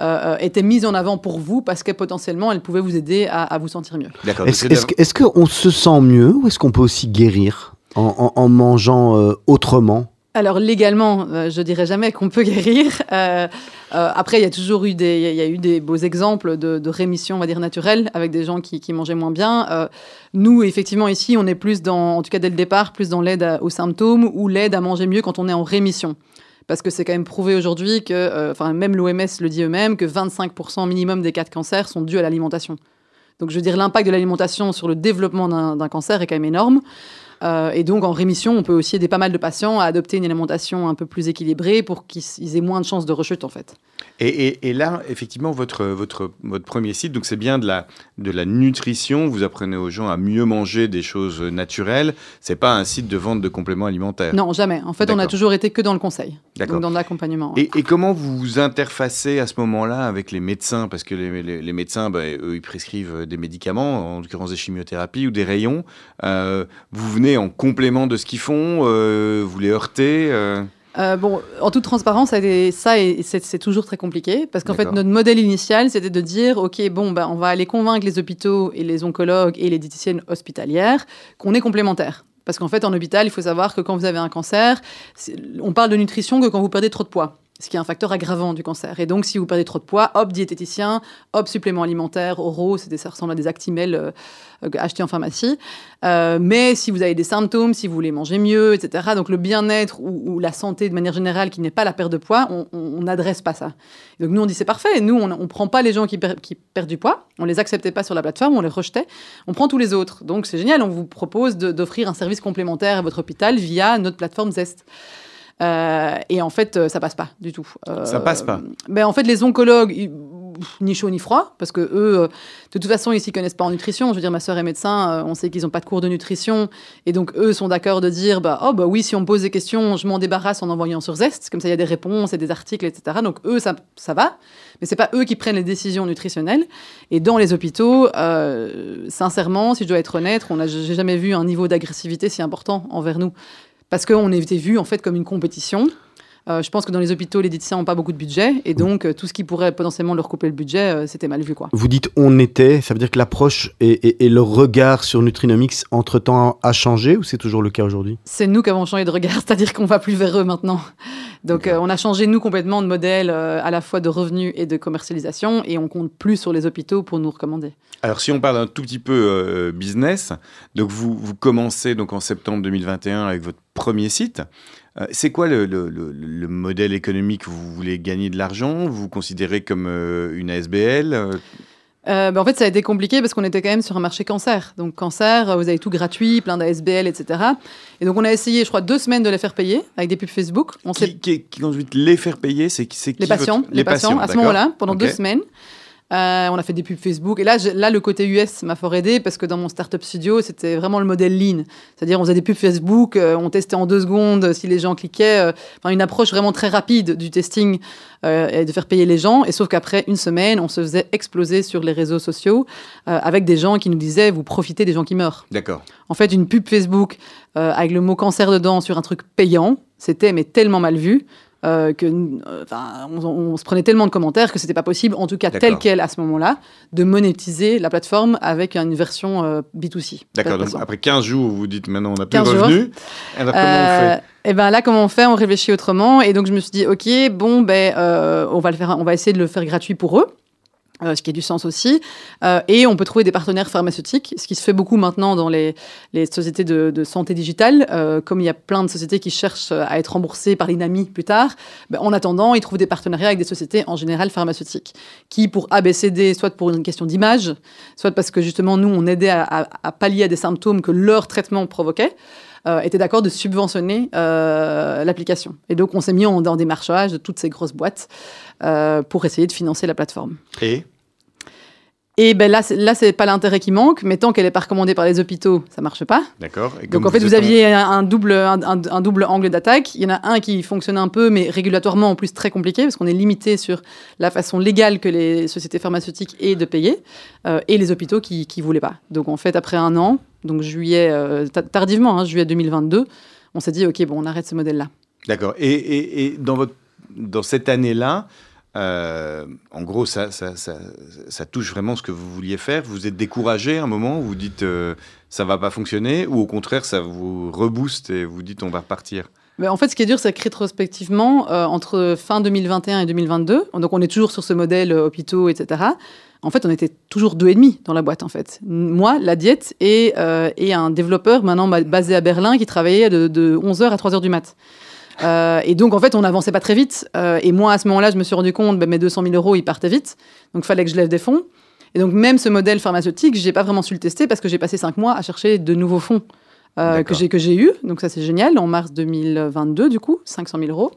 euh, euh, étaient mises en avant pour vous parce que potentiellement, elles pouvaient vous aider à, à vous sentir mieux. Est-ce qu'on se sent mieux ou est-ce qu'on peut aussi guérir en, en- en mangeant euh, autrement? Alors légalement, euh, je dirais jamais qu'on peut guérir. Euh, euh, après, il y a toujours eu des, il y a- il y a eu des beaux exemples de, de rémission, on va dire naturelle, avec des gens qui, qui mangeaient moins bien. Euh, nous, effectivement, ici, on est plus dans, en tout cas dès le départ, plus dans l'aide aux symptômes ou l'aide à manger mieux quand on est en rémission. Parce que c'est quand même prouvé aujourd'hui que, euh, enfin même l'OMS le dit eux-mêmes, que 25% minimum des cas de cancer sont dus à l'alimentation. Donc je veux dire, l'impact de l'alimentation sur le développement d'un cancer est quand même énorme. Euh, et donc, en rémission, on peut aussi aider pas mal de patients à adopter une alimentation un peu plus équilibrée pour qu'ils ils aient moins de chances de rechute, en fait. Et, et- et là, effectivement, votre, votre, votre premier site, donc c'est bien de la, de la nutrition. Vous apprenez aux gens à mieux manger des choses naturelles. C'est pas un site de vente de compléments alimentaires. Non, jamais. En fait, on a toujours été que dans le conseil, donc dans l'accompagnement. Et, et comment vous vous interfacez à ce moment-là avec les médecins? Parce que les, les- les médecins, bah, eux, ils prescrivent des médicaments, en l'occurrence des chimiothérapies ou des rayons. Euh, vous venez en complément de ce qu'ils font, euh, vous les heurtez euh, Euh, bon, en toute transparence, ça, c'est toujours très compliqué parce qu'en fait, notre modèle initial, c'était de dire, ok, bon, ben, on va aller convaincre les hôpitaux et les oncologues et les diététiciennes hospitalières qu'on est complémentaires. Parce qu'en fait, en hôpital, il faut savoir que quand vous avez un cancer, on parle de nutrition que quand vous perdez trop de poids. Ce qui est un facteur aggravant du cancer. Et donc, si vous perdez trop de poids, hop, diététicien, hop, suppléments alimentaires, oraux, ça ressemble à des actimels euh, euh, achetés en pharmacie. Euh, mais si vous avez des symptômes, si vous voulez manger mieux, etc., donc le bien-être ou, la santé de manière générale qui n'est pas la perte de poids, on- n'adresse pas ça. Donc nous, on dit c'est parfait. Nous, on ne prend pas les gens qui, qui perdent du poids, on les acceptait pas sur la plateforme, on les rejetait. On prend tous les autres. Donc c'est génial, on vous propose d'offrir un service complémentaire à votre hôpital via notre plateforme Zest. Euh, et en fait, euh, ça passe pas du tout. Euh, Ça passe pas ben, En fait, les oncologues, ils- ni chaud ni froid, parce que eux, de toute façon, ils s'y connaissent pas en nutrition. Je veux dire, ma sœur est médecin, on sait qu'ils n'ont pas de cours de nutrition, et donc eux sont d'accord de dire, bah, oh bah oui, si on me pose des questions, je m'en débarrasse en envoyant sur Zest, comme ça il y a des réponses et des articles, etc. Donc eux, ça, ça va, mais c'est pas eux qui prennent les décisions nutritionnelles. Et dans les hôpitaux, euh, sincèrement, si je dois être honnête, on a, j'ai jamais vu un niveau d'agressivité si important envers nous, parce qu'on était vu en fait comme une compétition. Euh, je pense que dans les hôpitaux, les diététiciens n'ont pas beaucoup de budget, et donc euh, tout ce qui pourrait potentiellement leur couper le budget, euh, c'était mal vu, quoi. Vous dites on était, ça veut dire que l'approche et, et- et le regard sur Nutrinomics entre-temps a changé ou c'est toujours le cas aujourd'hui? C'est nous qui avons changé de regard, c'est-à-dire qu'on va plus vers eux maintenant. Donc euh, on a changé nous complètement de modèle euh, à la fois de revenus et de commercialisation, et on compte plus sur les hôpitaux pour nous recommander. Alors si on parle un tout petit peu euh, business, donc vous, vous commencez donc en septembre 2021 avec votre premier site. Euh, c'est quoi le, le- le- le modèle économique Vous voulez gagner de l'argent? Vous vous considérez comme euh, une ASBL euh, ben, en fait, ça a été compliqué parce qu'on était quand même sur un marché cancer. Donc, cancer, vous avez tout gratuit, plein d'ASBL, etc. Et donc, on a essayé, je crois, deux semaines de les faire payer avec des pubs Facebook. On qui, qui, qui ensuite les faire payer C'est c'est qui les patients, votre- les, patients, à ce moment-là, pendant deux semaines. Euh, on a fait des pubs Facebook. Et là, là, le côté US m'a fort aidé parce que dans mon startup studio, c'était vraiment le modèle lean. C'est-à-dire, on faisait des pubs Facebook, euh, on testait en deux secondes si les gens cliquaient. euh, Enfin, une approche vraiment très rapide du testing et de faire payer les gens. Et sauf qu'après une semaine, on se faisait exploser sur les réseaux sociaux avec des gens qui nous disaient vous profitez des gens qui meurent. D'accord. En fait, une pub Facebook avec le mot cancer dedans sur un truc payant, c'était mais tellement mal vu. Euh, que euh, enfin, on, on se prenait tellement de commentaires que c'était pas possible, en tout cas tel quel à ce moment-là, de monétiser la plateforme avec une version euh, B2C. D'accord. Donc après 15 jours, vous dites maintenant on n'a plus 15 de revenus. Alors comment on fait et ben là, comment on fait? On réfléchit autrement. Et donc je me suis dit, ok, bon, ben on va le faire, on va essayer de le faire gratuit pour eux. Euh, ce qui a du sens aussi. Euh, et on peut trouver des partenaires pharmaceutiques, ce qui se fait beaucoup maintenant dans les, les sociétés de, de santé digitale. Euh, comme il y a plein de sociétés qui cherchent à être remboursées par l'INAMI plus tard, ben, en attendant, ils trouvent des partenariats avec des sociétés en général pharmaceutiques, qui pour ABCD, soit pour une question d'image, soit parce que justement nous, on aidait à, à- à pallier à des symptômes que leur traitement provoquait, euh, étaient d'accord de subventionner euh, l'application. Et donc on s'est mis en, dans des marchages de toutes ces grosses boîtes euh, pour essayer de financer la plateforme. Et Et ben là, là, c'est pas l'intérêt qui manque, mais tant qu'elle est pas recommandée par les hôpitaux, ça marche pas. d'accord. Donc en fait, vous, en- aviez un, un double, un double angle d'attaque. Il y en a un qui fonctionne un peu, mais régulatoirement en plus très compliqué, parce qu'on est limité sur la façon légale que les sociétés pharmaceutiques aient de payer, euh, et les hôpitaux qui ne voulaient pas. Donc en fait, après un an, donc juillet, euh, ta- tardivement, hein, juillet 2022, on s'est dit, OK, bon, on arrête ce modèle-là. D'accord. Et, et- et dans, votre, dans cette année-là, euh, en gros, ça, ça, ça, ça touche vraiment ce que vous vouliez faire. Vous êtes découragé à un moment vous dites euh, ça va pas fonctionner, ou au contraire, ça vous rebooste et vous dites on va repartir? Mais en fait, ce qui est dur, c'est que rétrospectivement, euh, entre fin 2021 et 2022, donc on est toujours sur ce modèle hôpitaux, etc. En fait, on était toujours deux et demi dans la boîte, en fait. Moi, la diète et, euh, et un développeur maintenant ba- basé à Berlin qui travaillait de, de 11h à 3h du mat. Euh, et donc, en fait, on n'avançait pas très vite. Euh, et moi, à ce moment-là, je me suis rendu compte, ben, mes 200 000 euros, ils partaient vite. Donc, il fallait que je lève des fonds. Et donc, même ce modèle pharmaceutique, j'ai pas vraiment su le tester parce que j'ai passé cinq mois à chercher de nouveaux fonds euh, que D'accord. j'ai que j'ai eu. Donc, ça, c'est génial. En mars 2022, du coup, 500 000 euros.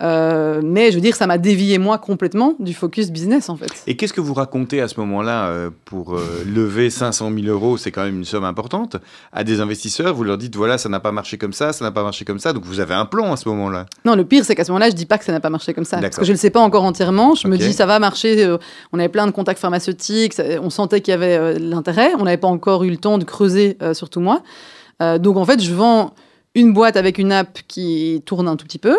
Euh, mais je veux dire, ça m'a dévié, moi, complètement du focus business, en fait. Et qu'est-ce que vous racontez à ce moment-là euh, pour euh, lever 500 000 euros C'est quand même une somme importante. À des investisseurs, vous leur dites voilà, ça n'a pas marché comme ça, ça n'a pas marché comme ça. Donc vous avez un plan à ce moment-là? Non, le pire, c'est qu'à ce moment-là, je dis pas que ça n'a pas marché comme ça. Parce que je le sais pas encore entièrement. Je me dis, ça va marcher. euh, on avait plein de contacts pharmaceutiques. ça- on sentait qu'il y avait l'intérêt. On n'avait pas encore eu le temps de creuser, surtout moi. Donc, en fait, je vends une boîte avec une app qui tourne un tout petit peu.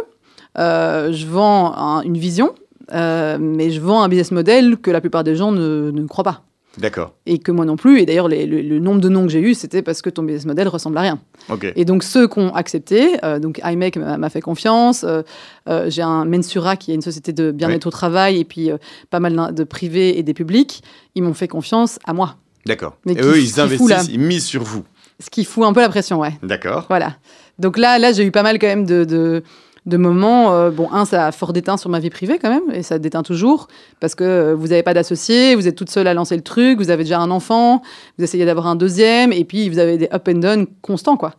Euh, je vends un- une vision. euh, mais je vends un business model que la plupart des gens ne, ne croient pas. D'accord. Et que moi non plus. Et d'ailleurs, le, le nombre de noms que j'ai eu, c'était parce que ton business model ressemble à rien. Ok. Et donc ceux qui ont accepté, euh, donc iMake m'a fait confiance, euh, euh, j'ai un Mensura qui est une société de bien-être au travail et puis pas mal de privés et des publics, ils m'ont fait confiance à moi. D'accord. Et qui- eux, ils investissent, ils misent sur vous. Ce qui fout un peu la pression, ouais. D'accord. Voilà. Donc là, là j'ai eu pas mal quand même de, de, de moments. euh, bon, un, ça a fort déteint sur ma vie privée quand même, et ça déteint toujours, parce que euh, vous n'avez pas d'associé, vous êtes toute seule à lancer le truc, vous avez déjà un enfant, vous essayez d'avoir un deuxième, et puis vous avez des up and down constants, quoi.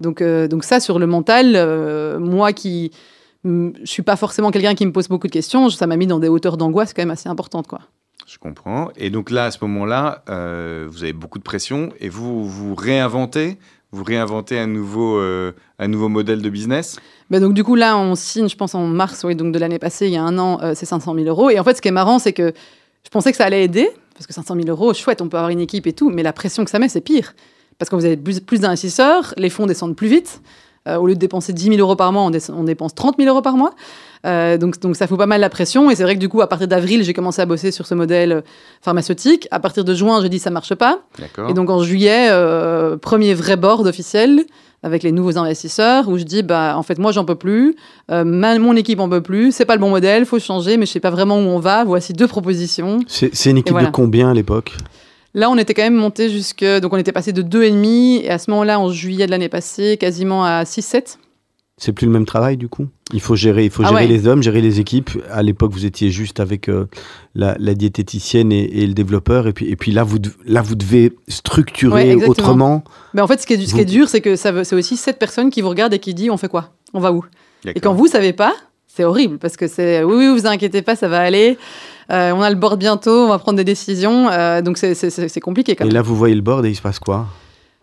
Donc, euh, donc ça, sur le mental, moi qui... Je suis pas forcément quelqu'un qui me pose beaucoup de questions, ça m'a mis dans des hauteurs d'angoisse quand même assez importantes, quoi. Je comprends. Et donc là, à ce moment-là, vous avez beaucoup de pression et vous vous réinventez, vous réinventez un nouveau, euh, un nouveau modèle de business? Ben donc du coup là, on signe, je pense en mars, oui, donc de l'année passée, il y a un an, euh, c'est 500 000 euros. Et en fait, ce qui est marrant, c'est que je pensais que ça allait aider, parce que 500 000 euros, chouette, on peut avoir une équipe et tout, mais la pression que ça met, c'est pire. Parce que vous avez plus, d'investisseurs, les fonds descendent plus vite. Euh, au lieu de dépenser 10 000 euros par mois, on dépense 30 000 euros par mois. Euh, donc, donc ça fout pas mal la pression. Et c'est vrai que du coup, à partir d'avril, j'ai commencé à bosser sur ce modèle euh, pharmaceutique. À partir de juin, j'ai dit ça marche pas. Et donc en juillet, euh, premier vrai board officiel avec les nouveaux investisseurs où je dis bah en fait moi j'en peux plus, euh, ma- mon équipe en peut plus, c'est pas le bon modèle, faut changer, mais je sais pas vraiment où on va. Voici deux propositions. C'est une équipe voilà. de combien à l'époque? Là on était quand même monté jusque donc on était passé de deux et demi et à ce moment-là en juillet de l'année passée quasiment à 6-7. C'est plus le même travail du coup? Il faut gérer, il faut Ah gérer ouais. les hommes, gérer les équipes. À l'époque, vous étiez juste avec euh, la, la diététicienne et, et le développeur. Et puis, et puis là, vous, de- là, vous devez structurer autrement. Mais en fait ce qui est, ce qui est Vous- dur c'est que c'est aussi sept personnes qui vous regardent et qui disent on fait quoi, on va où? Et quand vous savez pas, c'est horrible parce que c'est oui, oui, vous inquiétez pas, ça va aller. Euh, on a le board bientôt, on va prendre des décisions. Euh, donc c'est- c'est c'est- c'est compliqué quand Et même. là, vous voyez le board et il se passe quoi?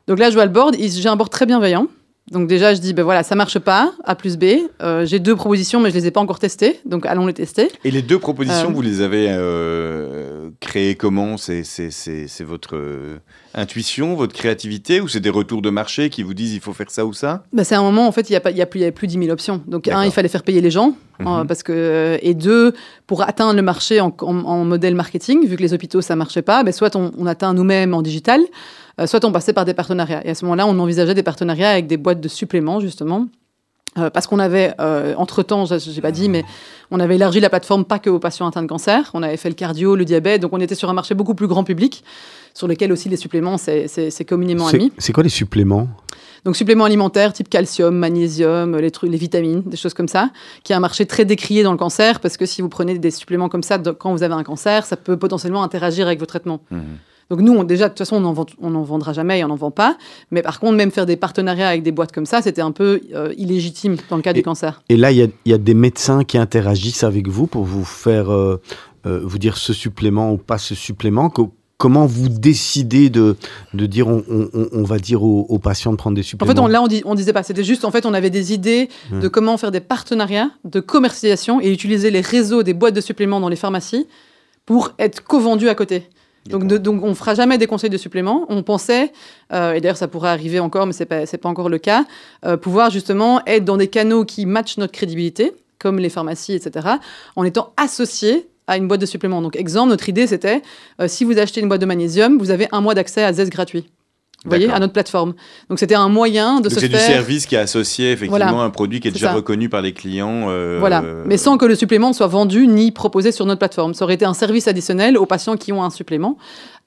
Donc là, je vois le board. il- J'ai un board très bienveillant. Donc déjà, je dis, ben voilà, ça marche pas, A plus B. Euh, J'ai deux propositions, mais je les ai pas encore testées. Donc allons les tester. Et les deux propositions, Euh, vous les avez euh, créées comment? C'est c'est- c'est- c'est votre intuition, votre créativité ou c'est des retours de marché qui vous disent il faut faire ça ou ça? Ben, c'est un moment, en fait, il y a y a plus, y avait plus 10 000 options. Donc un, il fallait faire payer les gens. Mhm. euh, parce que, et deux, pour atteindre le marché en, en- en modèle marketing, vu que les hôpitaux, ça marchait pas, ben, soit on, on atteint nous-mêmes en digital, soit on passait par des partenariats. Et à ce moment-là, on envisageait des partenariats avec des boîtes de suppléments, justement. Euh, parce qu'on avait, euh, entre-temps, je n'ai pas dit, mais on avait élargi la plateforme pas que aux patients atteints de cancer. On avait fait le cardio, le diabète, donc on était sur un marché beaucoup plus grand public, sur lequel aussi les suppléments, c'est communément admis. c'est quoi les suppléments? Donc suppléments alimentaires type calcium, magnésium, les, trucs, les vitamines, des choses comme ça, qui est un marché très décrié dans le cancer, parce que si vous prenez des suppléments comme ça quand vous avez un cancer, ça peut potentiellement interagir avec vos traitements. Mhm. Donc nous, on- déjà, de toute façon, on n'en vend- vendra jamais et on n'en vend pas. Mais par contre, même faire des partenariats avec des boîtes comme ça, c'était un peu euh, illégitime dans le cas Et- du cancer. Et là, il y a, il y a des médecins qui interagissent avec vous pour vous faire euh, euh, vous dire ce supplément ou pas ce supplément. Co- comment vous décidez de, de dire, on, on- on- on va dire aux, aux patients de prendre des En suppléments fait, on, là, on, dit, on disait pas. C'était juste, en fait, on avait des idées Hmm. de comment faire des partenariats de commercialisation et utiliser les réseaux des boîtes de suppléments dans les pharmacies pour être co-vendus à côté. Donc, de, donc, on fera jamais des conseils de suppléments. On pensait, euh, et d'ailleurs, ça pourrait arriver encore, mais pas, c'est pas encore le cas, euh, pouvoir justement être dans des canaux qui matchent notre crédibilité, comme les pharmacies, etc., en étant associés à une boîte de suppléments. Donc, exemple, notre idée, c'était, euh, si vous achetez une boîte de magnésium, vous avez un mois d'accès à ZES gratuit. Vous voyez, à notre plateforme. Donc, c'était un moyen de Donc se c'est du faire... service qui est associé effectivement Voilà. à un produit qui est déjà ça. reconnu par les clients. euh, Voilà, mais sans que le supplément soit vendu ni proposé sur notre plateforme. Ça aurait été un service additionnel aux patients qui ont un supplément.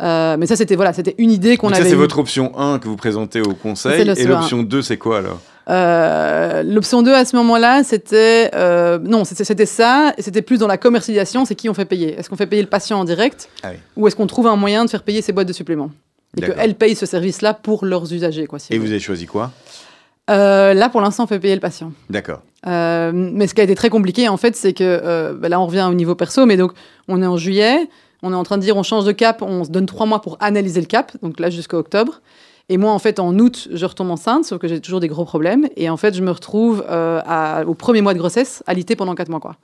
Euh, mais ça, c'était voilà, c'était une idée qu'on avait. ça c'est votre option 1 que vous présentez au conseil. le Et CE1. l'option 2 c'est quoi alors? Euh, L'option 2 à ce moment-là, c'était euh, non, c'était ça. C'était plus dans la commercialisation. C'est qui on fait payer Est-ce qu'on fait payer le patient en direct Ah oui. ou est-ce qu'on trouve un moyen de faire payer ces boîtes de suppléments? Et qu'elles payent ce service-là pour leurs usagers quoi. si Et vous avez choisi quoi? Euh, là, pour l'instant, on fait payer le patient. D'accord. Euh, mais ce qui a été très compliqué, en fait, c'est que euh, bah là, on revient au niveau perso, mais donc, on est en juillet, on est en train de dire on change de cap, on se donne trois mois pour analyser le cap, donc là jusqu'à octobre. Et moi, en fait, en août, je retombe enceinte, sauf que j'ai toujours des gros problèmes. Et en fait, je me retrouve à- au premier mois de grossesse, alité pendant quatre mois, quoi.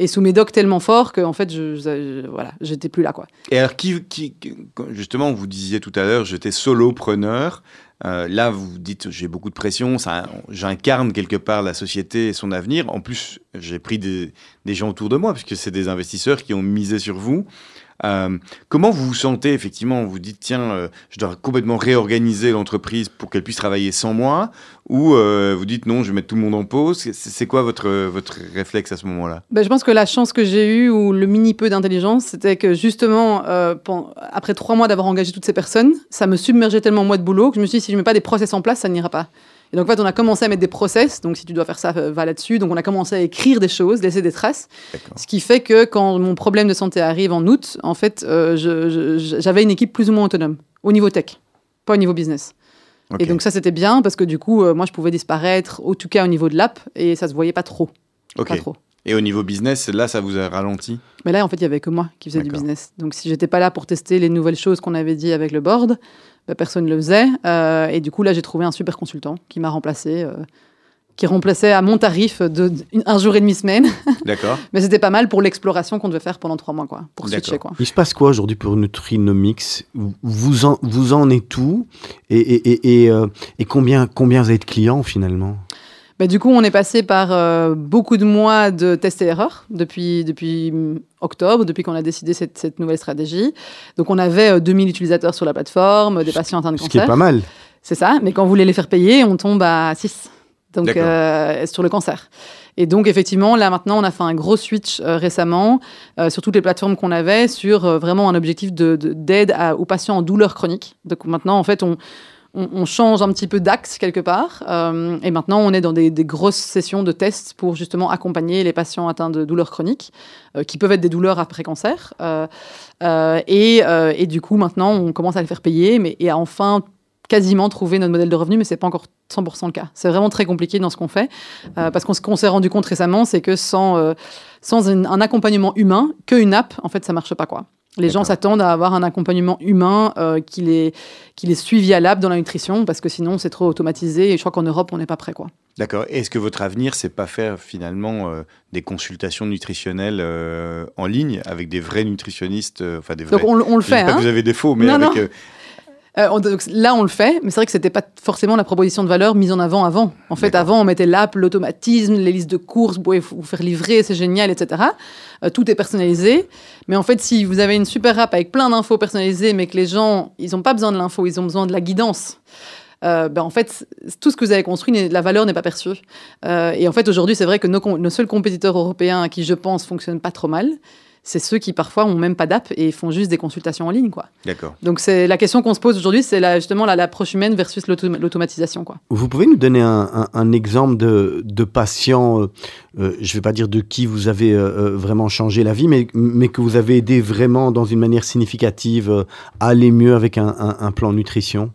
Et sous mes docs tellement forts que, en fait, je, je- voilà, j'étais plus là, quoi. Et alors, qui, justement, vous disiez tout à l'heure, j'étais solopreneur. Euh, là, vous dites, j'ai beaucoup de pression, j'incarne quelque part la société et son avenir. En plus, j'ai pris des, des gens autour de moi, puisque c'est des investisseurs qui ont misé sur vous. Euh, comment vous vous sentez, effectivement Vous dites, tiens, euh, je dois complètement réorganiser l'entreprise pour qu'elle puisse travailler sans moi Ou euh, vous dites, non, je vais mettre tout le monde en pause C'est quoi votre, votre réflexe à ce moment-là? Ben, je pense que la chance que j'ai eue, ou le mini peu d'intelligence, c'était que justement, après trois mois d'avoir engagé toutes ces personnes, ça me submergeait tellement moi de boulot que je me suis dit, si je mets pas des process en place, ça n'ira pas. Et donc, en fait, on a commencé à mettre des process. Donc, si tu dois faire ça, euh, va là-dessus. Donc, on a commencé à écrire des choses, laisser des traces. Ce qui fait que quand mon problème de santé arrive en août, en fait, euh, j'avais une équipe plus ou moins autonome, au niveau tech, pas au niveau business. Et donc, ça, c'était bien parce que du coup, euh, moi, je pouvais disparaître, en tout cas au niveau de l'app, et ça se voyait pas trop. Pas trop. Et au niveau business, là, ça vous a ralenti? Mais là, en fait, il y avait que moi qui faisais du business. Donc, si j'étais pas là pour tester les nouvelles choses qu'on avait dit avec le board, bah, personne ne le faisait. Euh, et du coup, là, j'ai trouvé un super consultant qui m'a remplacé, euh, qui remplaçait à mon tarif de, de- un jour et demi semaine. D'accord. Mais c'était pas mal pour l'exploration qu'on devait faire pendant trois mois, quoi, pour switcher, quoi. Il se passe quoi aujourd'hui pour Nutrinomics? Vous en, vous en êtes où? Et, et, et, et, euh, et combien, combien vous avez de clients finalement? Bah, du coup, on est passé par euh, beaucoup de mois de tests et erreurs depuis, depuis hum, octobre, depuis qu'on a décidé cette, cette nouvelle stratégie. Donc, on avait euh, 2000 utilisateurs sur la plateforme, des patients atteints de Ce qui est cancer. pas mal. C'est ça, mais quand vous voulez les faire payer, on tombe à 6. Donc, euh, sur le cancer. Et donc, effectivement, là maintenant, on a fait un gros switch euh, récemment euh, sur toutes les plateformes qu'on avait sur vraiment un objectif de- de- d'aide aux patients en douleur chronique. Donc, maintenant, en fait, on, on, change un petit peu d'axe quelque part. euh, et maintenant, on est dans des, grosses sessions de tests pour justement accompagner les patients atteints de douleurs chroniques, euh, qui peuvent être des douleurs après cancer. Euh, et, du coup, maintenant, on commence à les faire payer, mais et à enfin quasiment trouver notre modèle de revenu, mais c'est pas encore 100% le cas. C'est vraiment très compliqué dans ce qu'on fait, parce qu'on s'est rendu compte récemment, c'est que sans, un accompagnement humain, qu'une app, en fait, ça marche pas quoi. Les gens s'attendent à avoir un accompagnement humain euh, qui, les, qui les suive via l'app dans la nutrition, parce que sinon c'est trop automatisé, et je crois qu'en Europe, on n'est pas prêt. quoi. D'accord. Est-ce que votre avenir, c'est pas faire finalement euh, des consultations nutritionnelles euh, en ligne avec des vrais nutritionnistes, enfin des vrais. Donc on, le- on fait. pas hein. que vous avez des faux, mais Non, avec. Euh, on- donc là, on le fait, mais c'est vrai que c'était pas forcément la proposition de valeur mise en avant avant. En fait, avant, on mettait l'app, l'automatisme, les listes de courses, vous pouvez vous faire livrer, c'est génial, etc. Euh, tout est personnalisé. Mais en fait, si vous avez une super app avec plein d'infos personnalisées, mais que les gens, ils n'ont pas besoin de l'info, ils ont besoin de la guidance. euh, ben en fait, tout ce que vous avez construit, la valeur n'est pas perçue. Euh, et en fait, aujourd'hui, c'est vrai que nos, nos seuls compétiteurs européens qui, je pense, fonctionnent pas trop mal, c'est ceux qui parfois ont même pas d'app et font juste des consultations en ligne, quoi. D'accord. Donc c'est la question qu'on se pose aujourd'hui, c'est la- justement la- l'approche humaine versus l'auto- l'automatisation. quoi. Vous pouvez nous donner un, un- un exemple de, de patient, euh, euh, je ne vais pas dire de qui vous avez euh, vraiment changé la vie, mais, mais que vous avez aidé vraiment dans une manière significative euh, à aller mieux avec un, un- un plan nutrition?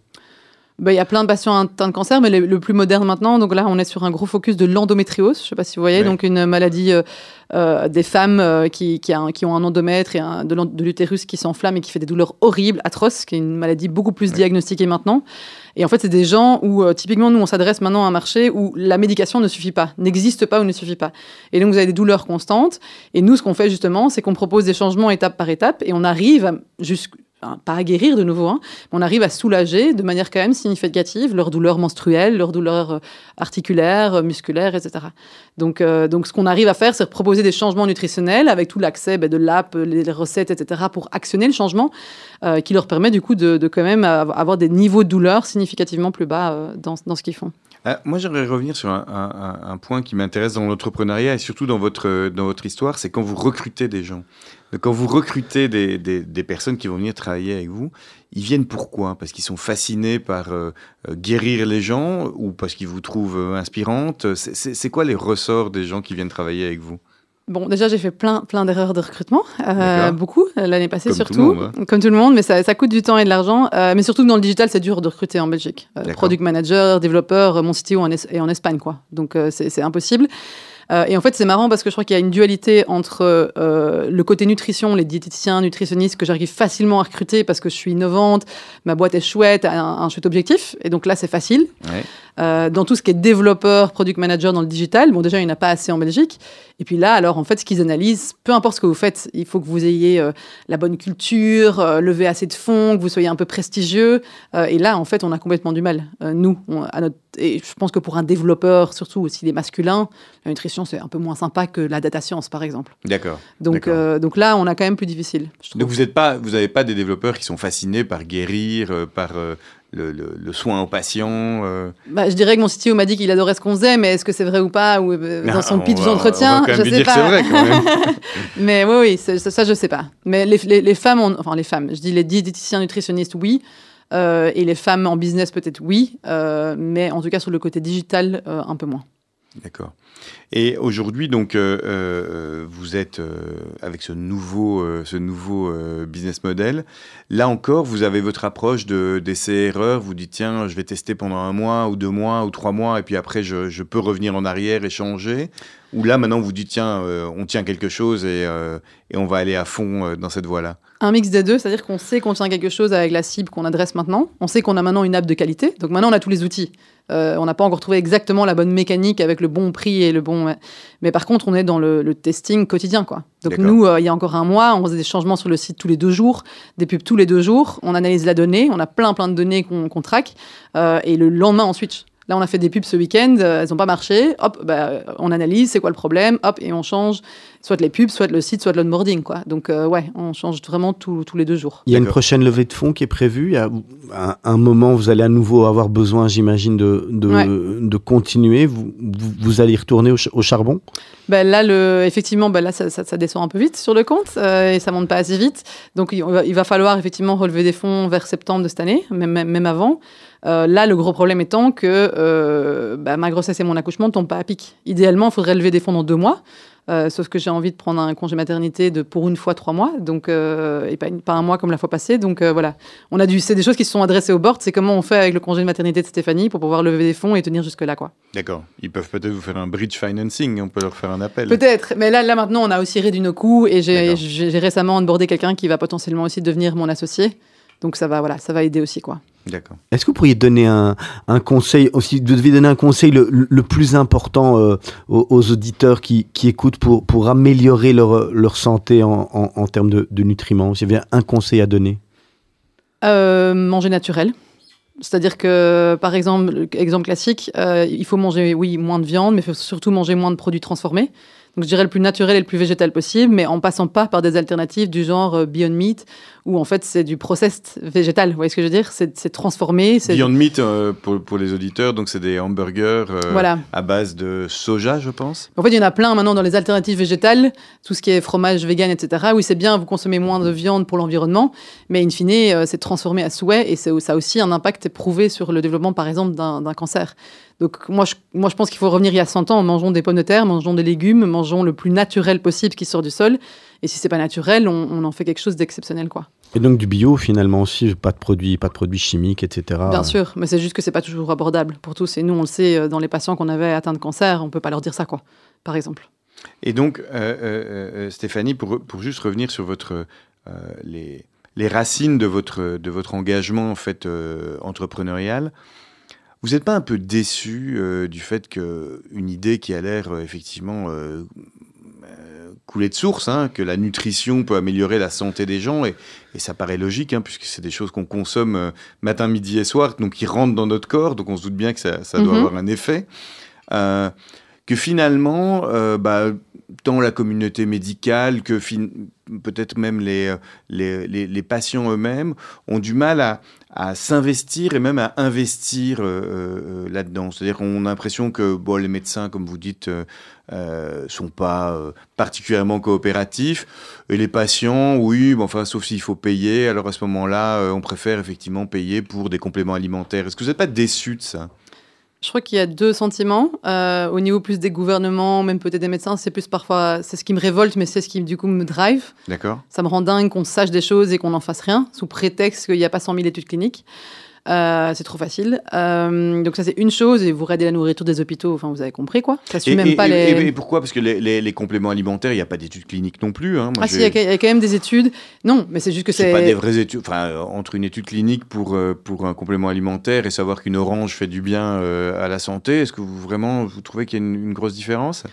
Ben, Il y a plein de patients atteints de cancer, mais le, le plus moderne maintenant, donc là on est sur un gros focus de l'endométriose, je ne sais pas si vous voyez, Ouais. donc une maladie euh, euh, des femmes euh, qui, qui, a un- qui ont un endomètre et un, de l'utérus qui s'enflamme et qui fait des douleurs horribles, atroces, qui est une maladie beaucoup plus Ouais. diagnostiquée maintenant. Et en fait, c'est des gens où, typiquement, nous, on s'adresse maintenant à un marché où la médication ne suffit pas, n'existe pas ou ne suffit pas. Et donc, vous avez des douleurs constantes. Et nous, ce qu'on fait justement, c'est qu'on propose des changements étape par étape et on arrive à jusqu'- pas à guérir de nouveau, hein, mais on arrive à soulager de manière quand même significative leurs douleurs menstruelles, leurs douleurs euh, articulaires, euh, musculaires, etc. Donc, euh, donc ce qu'on arrive à faire, c'est proposer des changements nutritionnels avec tout l'accès ben, de l'app, les, recettes, etc., pour actionner le changement, qui leur permet du coup de, quand même av- avoir des niveaux de douleur significativement plus bas dans, ce qu'ils font. Moi, j'aimerais revenir sur un, un- point qui m'intéresse dans l'entrepreneuriat et surtout dans votre, dans votre histoire, c'est quand vous recrutez des gens. Donc, quand vous recrutez des, des- des personnes qui vont venir travailler avec vous, ils viennent pourquoi? Parce qu'ils sont fascinés par euh, euh, guérir les gens ou parce qu'ils vous trouvent euh, inspirante? C'est- quoi les ressorts des gens qui viennent travailler avec vous? Bon, déjà, j'ai fait plein, plein d'erreurs de recrutement, euh, beaucoup, l'année passée Comme surtout. monde, hein. Comme tout le monde, mais ça, ça coûte du temps et de l'argent. euh, mais surtout que dans le digital, c'est dur de recruter en Belgique. Euh, product manager, développeur, mon CTO en est en Espagne, quoi. Donc, c'est impossible. Euh, et en fait, c'est marrant parce que je crois qu'il y a une dualité entre euh, le côté nutrition, les diététiciens, nutritionnistes, que j'arrive facilement à recruter parce que je suis innovante, ma boîte est chouette, un, un chouette objectif. Et donc là, c'est facile. Ouais. Euh, dans tout ce qui est développeur, product manager dans le digital, bon, déjà, il n'y en a pas assez en Belgique. Et puis là, alors, en fait, ce qu'ils analysent, peu importe ce que vous faites, il faut que vous ayez la bonne culture, lever assez de fonds, que vous soyez un peu prestigieux. Et là, en fait, on a complètement du mal. Nous, on- à notre... et je pense que pour un développeur, surtout aussi les masculins, la nutrition, c'est un peu moins sympa que la data science, par exemple. D'accord. Donc, euh, donc là, on a quand même plus difficile. je. Donc vous n'avez pas, vous avez pas des développeurs qui sont fascinés par guérir, euh, par euh, le, le- le soin aux patients euh, Bah, je dirais que mon CTO m'a dit qu'il adorait ce qu'on faisait, mais est-ce que c'est vrai ou pas ou, euh, Dans son on pitch d'entretien, je lui sais dire pas. c'est vrai quand même. Mais oui, oui, ça, ça, je sais pas. Mais les, les- les femmes, ont- enfin les femmes, je dis les diététiciens nutritionnistes, oui. Euh, et les femmes en business, peut-être oui. Mais en tout cas, sur le côté digital, un peu moins. D'accord. Et aujourd'hui, donc, euh, euh, vous êtes euh, avec ce nouveau, ce nouveau business model. Là encore, vous avez votre approche de d'essai-erreur. Vous dites, tiens, je vais tester pendant un mois ou deux mois ou trois mois, et puis après, je peux revenir en arrière et changer. Ou là, maintenant, vous dites, tiens, euh, on tient quelque chose et, euh, et on va aller à fond euh, dans cette voie-là Un mix des deux, c'est-à-dire qu'on sait qu'on tient quelque chose avec la cible qu'on adresse maintenant. On sait qu'on a maintenant une app de qualité. Donc maintenant, on a tous les outils. Euh, on n'a pas encore trouvé exactement la bonne mécanique avec le bon prix et le bon. Mais par contre, on est dans le, le testing quotidien, quoi. Donc nous, euh, il y a encore un mois, on faisait des changements sur le site tous les deux jours, des pubs tous les deux jours. On analyse la donnée, on a plein plein de données qu'on qu'on traque, euh, et le lendemain on switch. Là, on a fait des pubs ce week-end, euh, elles n'ont pas marché. Hop, bah, on analyse, c'est quoi le problème, hop, et on change soit les pubs, soit le site, soit l'onboarding, quoi. Donc euh, ouais, on change vraiment tous tous les deux jours. Il y a une prochaine levée de fonds qui est prévue. Il y a un, un moment, vous allez à nouveau avoir besoin, j'imagine, de, de, Ouais. de continuer. Vous, vous, vous allez y retourner au, ch- au charbon? Ben là, le, effectivement, ben là, ça, ça- ça descend un peu vite sur le compte euh, et ça monte pas assez vite. Donc, il va, il va falloir effectivement relever des fonds vers septembre de cette année, même, même, même avant. Euh, là, le gros problème étant que euh, ben, ma grossesse et mon accouchement ne tombent pas à pic. Idéalement, il faudrait lever des fonds dans deux mois. Euh, sauf que j'ai envie de prendre un congé maternité de pour une fois trois mois, donc euh, et pas, une- pas un mois comme la fois passée. Donc euh, voilà, on a dû, c'est des choses qui se sont adressées au board. C'est comment on fait avec le congé de maternité de Stéphanie pour pouvoir lever des fonds et tenir jusque là, quoi. D'accord. Ils peuvent peut-être vous faire un bridge financing, on peut leur faire un appel. Peut-être, mais là, là maintenant, on a aussi réduit nos coûts et j'ai récemment onboardé quelqu'un qui va potentiellement aussi devenir mon associé. Donc ça va, voilà, ça va aider aussi, quoi. D'accord. Est-ce que vous pourriez donner un, un conseil, aussi, vous devez donner un conseil le, le plus important euh, aux, aux auditeurs qui, qui écoutent pour, pour améliorer leur, leur santé en, en, en termes de, de nutriments? S'il y avait un conseil à donner? Euh, manger naturel. C'est-à-dire que, par exemple, exemple classique, euh, il faut manger, oui, moins de viande, mais il faut surtout manger moins de produits transformés. Donc, je dirais le plus naturel et le plus végétal possible, mais en passant pas par des alternatives du genre euh, Beyond Meat, où en fait c'est du processed végétal. Vous voyez ce que je veux dire? C'est transformé. Beyond Meat, euh, pour, pour les auditeurs, donc c'est des hamburgers euh, Voilà. à base de soja, je pense. En fait, il y en a plein maintenant dans les alternatives végétales, tout ce qui est fromage, vegan, etc. Oui, c'est bien, vous consommez moins de viande pour l'environnement, mais in fine, euh, c'est transformé à souhait et ça a aussi un impact prouvé sur le développement, par exemple, d'un d'un cancer. Donc, moi je, moi, je pense qu'il faut revenir il y a 100 ans. Mangeons des pommes de terre, mangeons des légumes, mangeons le plus naturel possible qui sort du sol. Et si c'est pas naturel, on, on en fait quelque chose d'exceptionnel, quoi. Et donc du bio finalement aussi, pas de produits, pas de produits chimiques, etc. Bien sûr, mais c'est juste que c'est pas toujours abordable pour tous. Et nous, on le sait, euh, dans les patients qu'on avait atteints de cancer, on peut pas leur dire ça, quoi, par exemple. Et donc, euh, euh, Stéphanie, pour, pour juste revenir sur votre, euh, les, les racines de votre, de votre engagement en fait, euh, entrepreneurial, vous n'êtes pas un peu déçu euh, du fait qu'une idée qui a l'air euh, effectivement euh, couler de source, hein, que la nutrition peut améliorer la santé des gens, et, et ça paraît logique, hein, puisque c'est des choses qu'on consomme matin, midi et soir, donc qui rentrent dans notre corps, donc on se doute bien que ça, ça doit Mhm. avoir un effet. Que finalement, euh, bah, tant la communauté médicale que peut-être même les, euh, les, patients eux-mêmes ont du mal à, s'investir et même à investir euh, euh, là-dedans. C'est-à-dire qu'on a l'impression que bon, les médecins, comme vous dites, euh, sont pas particulièrement coopératifs. Et les patients, oui, mais enfin, sauf s'il faut payer. Alors à ce moment-là, on préfère effectivement payer pour des compléments alimentaires. Est-ce que vous n'êtes pas déçu de ça? Je crois qu'il y a deux sentiments. Euh, au niveau plus des gouvernements, même peut-être des médecins, c'est plus parfois, c'est ce qui me révolte, mais c'est ce qui du coup me drive. D'accord Ça me rend dingue qu'on sache des choses et qu'on n'en fasse rien, sous prétexte qu'il n'y a pas 100 000 études cliniques. Euh, c'est trop facile. Euh, donc ça c'est une chose et vous raidez la nourriture des hôpitaux. Enfin vous avez compris quoi. Ça suit Et, même et- pas et- les. et- pourquoi? Parce que les, les- les compléments alimentaires, il n'y a pas d'études cliniques non plus. hein. Moi, ah si, il y, a- il y a quand même des études. Non, mais c'est juste que C'est pas des vraies études. Enfin, euh, entre une étude clinique pour, pour un complément alimentaire et savoir qu'une orange fait du bien à la santé, est-ce que vous vraiment vous trouvez qu'il y a une, une grosse différence?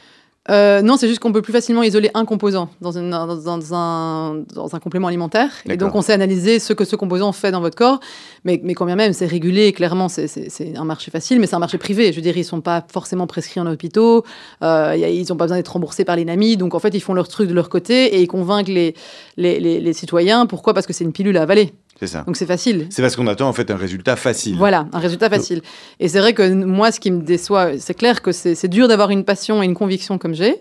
Euh, non, c'est juste qu'on peut plus facilement isoler un composant dans, une- dans- dans un, dans un complément alimentaire. Et donc, on sait analyser ce que ce composant fait dans votre corps. Mais, mais quand bien même, c'est régulé. Clairement, c'est- un marché facile, mais c'est un marché privé. Je veux dire, ils sont pas forcément prescrits en hôpitaux. Euh, y a- ils n'ont pas besoin d'être remboursés par l'INAMI. Donc, en fait, ils font leur truc de leur côté et ils convainquent les, les, les- les citoyens. Pourquoi? Parce que c'est une pilule à avaler. C'est ça. Donc, c'est facile. C'est parce qu'on attend en fait un résultat facile. Voilà, un résultat facile. Et c'est vrai que moi, ce qui me déçoit, c'est clair que c'est dur d'avoir une passion et une conviction comme j'ai,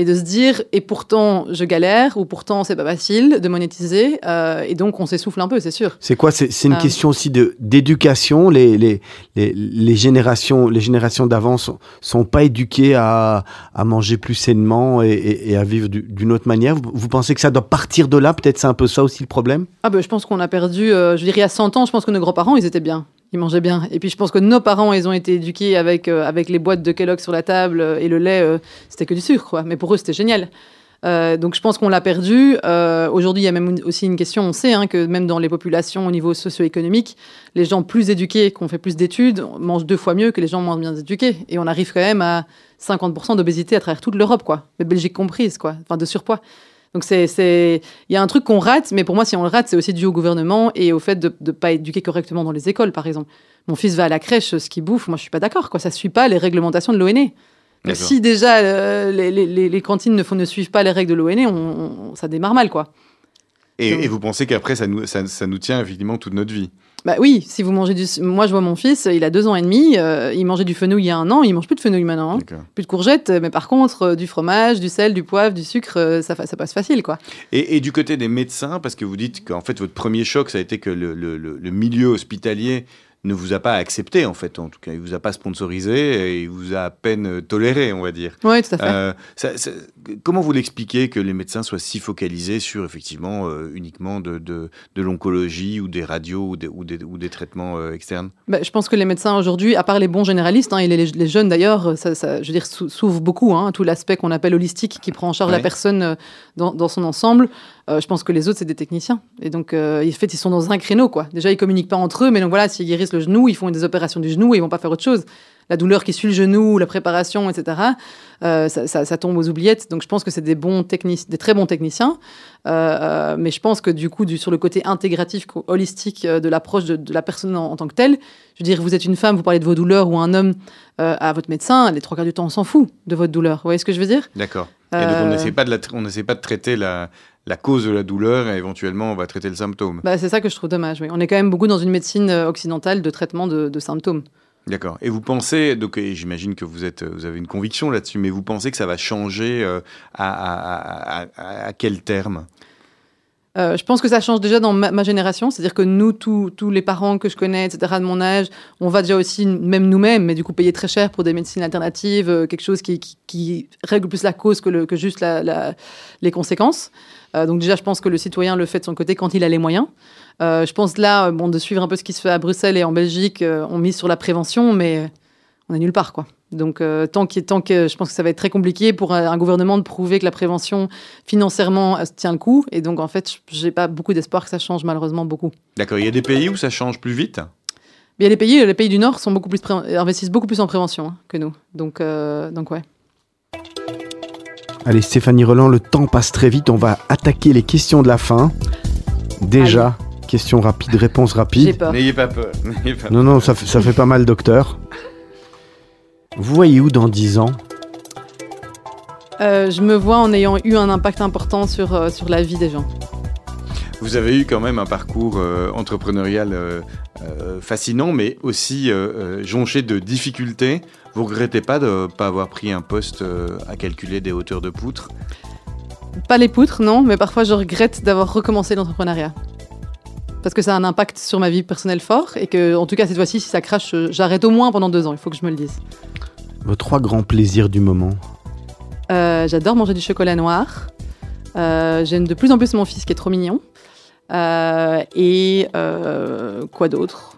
et de se dire, et pourtant je galère, ou pourtant c'est pas facile de monétiser, euh, et donc on s'essouffle un peu, c'est sûr. C'est quoi C'est c'est une Ah. question aussi de d'éducation. Les, les, les, les générations, les générations d'avant sont, sont pas éduquées à, à manger plus sainement et, et- et à vivre du- d'une autre manière. Vous, vous pensez que ça doit partir de là? Peut-être c'est un peu ça aussi le problème? Ah ben, je pense qu'on a perdu, euh, je dirais à 100 ans, je pense que nos grands-parents, ils étaient bien. Ils mangeaient bien. Et puis je pense que nos parents, ils ont été éduqués avec, euh, avec les boîtes de Kellogg sur la table euh, et le lait, euh, c'était que du sucre, quoi. Mais pour eux, c'était génial. Donc je pense qu'on l'a perdu. Aujourd'hui, il y a même aussi une question, on sait hein, que même dans les populations au niveau socio-économique, les gens plus éduqués, qui ont fait plus d'études, mangent deux fois mieux que les gens moins bien éduqués. Et on arrive quand même à 50% d'obésité à travers toute l'Europe, quoi. Mais Belgique comprise, quoi. Enfin, de surpoids. Donc c'est, c'est, il y a un truc qu'on rate, mais pour moi, si on le rate, c'est aussi dû au gouvernement et au fait de ne pas éduquer correctement dans les écoles, par exemple. Mon fils va à la crèche, ce qu'il bouffe, moi, je suis pas d'accord, quoi. Ça suit pas les réglementations de l'ONE. Si déjà euh, les, les- cantines ne, font, ne suivent pas les règles de l'ONE, on, on- ça démarre mal, quoi. Et, Donc- et vous pensez qu'après, ça nous, ça, ça nous tient effectivement toute notre vie? Bah oui, si vous mangez du... Moi, je vois mon fils, il a deux ans et demi, euh, il mangeait du fenouil il y a un an, il mange plus de fenouil maintenant. hein. Plus de courgettes, mais par contre, euh, du fromage, du sel, du poivre, du sucre, euh, ça, passe facile, quoi. Et, et du côté des médecins, parce que vous dites qu'en fait, votre premier choc, ça a été que le, le- le- le milieu hospitalier ne vous a pas accepté, en fait, en tout cas. Il vous a pas sponsorisé et il vous a à peine euh, toléré, on va dire. Oui, tout à fait. Euh, ça- ça- comment vous l'expliquez que les médecins soient si focalisés sur effectivement euh, uniquement de, de, de l'oncologie ou des radios ou des, ou des, ou des traitements euh, externes? Bah, je pense que les médecins aujourd'hui, à part les bons généralistes, hein, et les, les jeunes d'ailleurs, ça, je veux dire, sou- s'ouvrent beaucoup, hein, tout l'aspect qu'on appelle holistique, qui prend en charge Ouais. la personne dans, son ensemble. Euh, je pense que les autres, c'est des techniciens. Et donc, euh, en fait, ils sont dans un créneau, quoi. Déjà, ils communiquent pas entre eux, mais donc voilà, s'ils guérissent le genou, ils font des opérations du genou et ils vont pas faire autre chose. La douleur qui suit le genou, la préparation, etc., euh, ça, tombe aux oubliettes. Donc, je pense que c'est des bons des très bons techniciens. Euh, mais je pense que du coup, sur le côté intégratif, holistique de l'approche de, la personne en, tant que telle, je veux dire, vous êtes une femme, vous parlez de vos douleurs, ou un homme à votre médecin, les trois quarts du temps, on s'en fout de votre douleur. Vous voyez ce que je veux dire? D'accord. Et donc on Euh, n'essaie pas, de la on pas de traiter la, la cause de la douleur et éventuellement on va traiter le symptôme. bah, C'est ça que je trouve dommage. Oui. On est quand même beaucoup dans une médecine euh, occidentale de traitement de, de symptômes. D'accord. Et vous pensez, donc j'imagine que vous êtes, vous avez une conviction là-dessus, mais vous pensez que ça va changer euh, à, à- à- à- à quel terme? Euh, je pense que ça change déjà dans ma, génération, c'est-à-dire que nous, tous les parents que je connais, etc., de mon âge, on va déjà aussi, même nous-mêmes, mais du coup payer très cher pour des médecines alternatives, euh, quelque chose qui, règle plus la cause que, juste les conséquences. Euh, donc déjà, je pense que le citoyen le fait de son côté quand il a les moyens. Je pense là, bon, de suivre un peu ce qui se fait à Bruxelles et en Belgique, on mise sur la prévention, mais on est nulle part, quoi. Donc euh, tant, que je pense que ça va être très compliqué pour un, un gouvernement de prouver que la prévention financièrement euh, tient le coup. Et donc en fait, j'ai pas beaucoup d'espoir que ça change malheureusement beaucoup. D'accord. Il y a des pays où ça change plus vite? Mais les pays, les pays du Nord sont beaucoup plus investissent beaucoup plus en prévention hein, que nous. Donc euh, donc ouais. Allez, Stéphanie Roland, le temps passe très vite. On va attaquer les questions de la fin. Déjà, question rapide, réponse rapide. N'ayez pas peur. Non, non, ça fait pas mal, docteur. Vous voyez où dans 10 ans? Euh, je me vois en ayant eu un impact important sur euh, sur la vie des gens. Vous avez eu quand même un parcours euh, entrepreneurial euh, euh, fascinant, mais aussi jonché de difficultés. Vous regrettez pas de pas avoir pris un poste euh, à calculer des hauteurs de poutre Pas les poutres, non, mais parfois je regrette d'avoir recommencé l'entrepreneuriat. Parce que ça a un impact sur ma vie personnelle fort et que, en tout cas, cette fois-ci, si ça crache, j'arrête au moins pendant deux ans. Il faut que je me le dise. Vos trois grands plaisirs du moment Euh, J'adore manger du chocolat noir. Euh, J'aime de plus en plus mon fils qui est trop mignon. Euh, et quoi d'autre?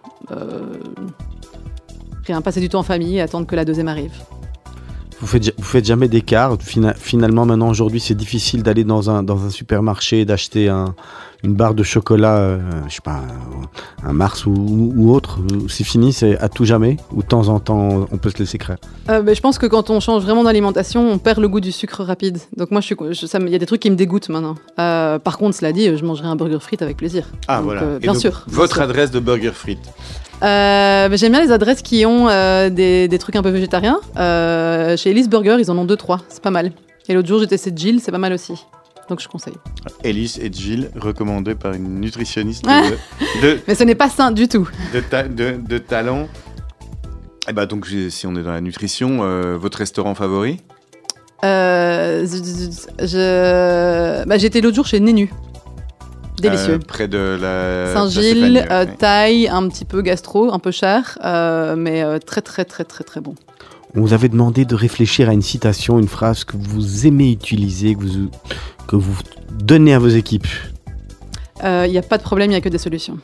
Rien, passer du temps en famille et attendre que la deuxième arrive. vous faites, vous faites jamais d'écart Fina- Finalement, maintenant, aujourd'hui, c'est difficile d'aller dans un, dans un supermarché et d'acheter un- une barre de chocolat, euh, je sais pas, un, Mars ou, ou- ou autre. C'est fini, c'est à tout jamais Ou de temps en temps, on peut se laisser créer Euh, mais je pense que quand on change vraiment d'alimentation, on perd le goût du sucre rapide. Donc moi, il y a des trucs qui me dégoûtent maintenant. Euh, par contre, cela dit, je mangerai un burger frites avec plaisir. Ah Donc, voilà. euh, Et bien donc, sûr. bien Votre sûr. adresse de burger frites. Euh, mais J'aime bien les adresses qui ont euh, des, des trucs un peu végétariens. Euh, chez Elise Burger, ils en ont deux, trois. C'est pas mal. Et l'autre jour, j'ai testé Jill, c'est pas mal aussi. Donc je conseille. Elise et Jill, recommandés par une nutritionniste de, de, Mais ce n'est pas sain du tout. de, ta- de- de talent. Et bah donc j'ai- si on est dans la nutrition, euh, votre restaurant favori? Euh, je... bah, J'étais l'autre jour chez Nénu. Délicieux. Euh, près de la Saint-Gilles, euh, ouais. taille, un petit peu gastro, un peu cher, mais très très très très très bon. On vous avait demandé de réfléchir à une citation, une phrase que vous aimez utiliser, que vous, que vous donnez à vos équipes. Il n'y a pas de problème, il n'y a que des solutions.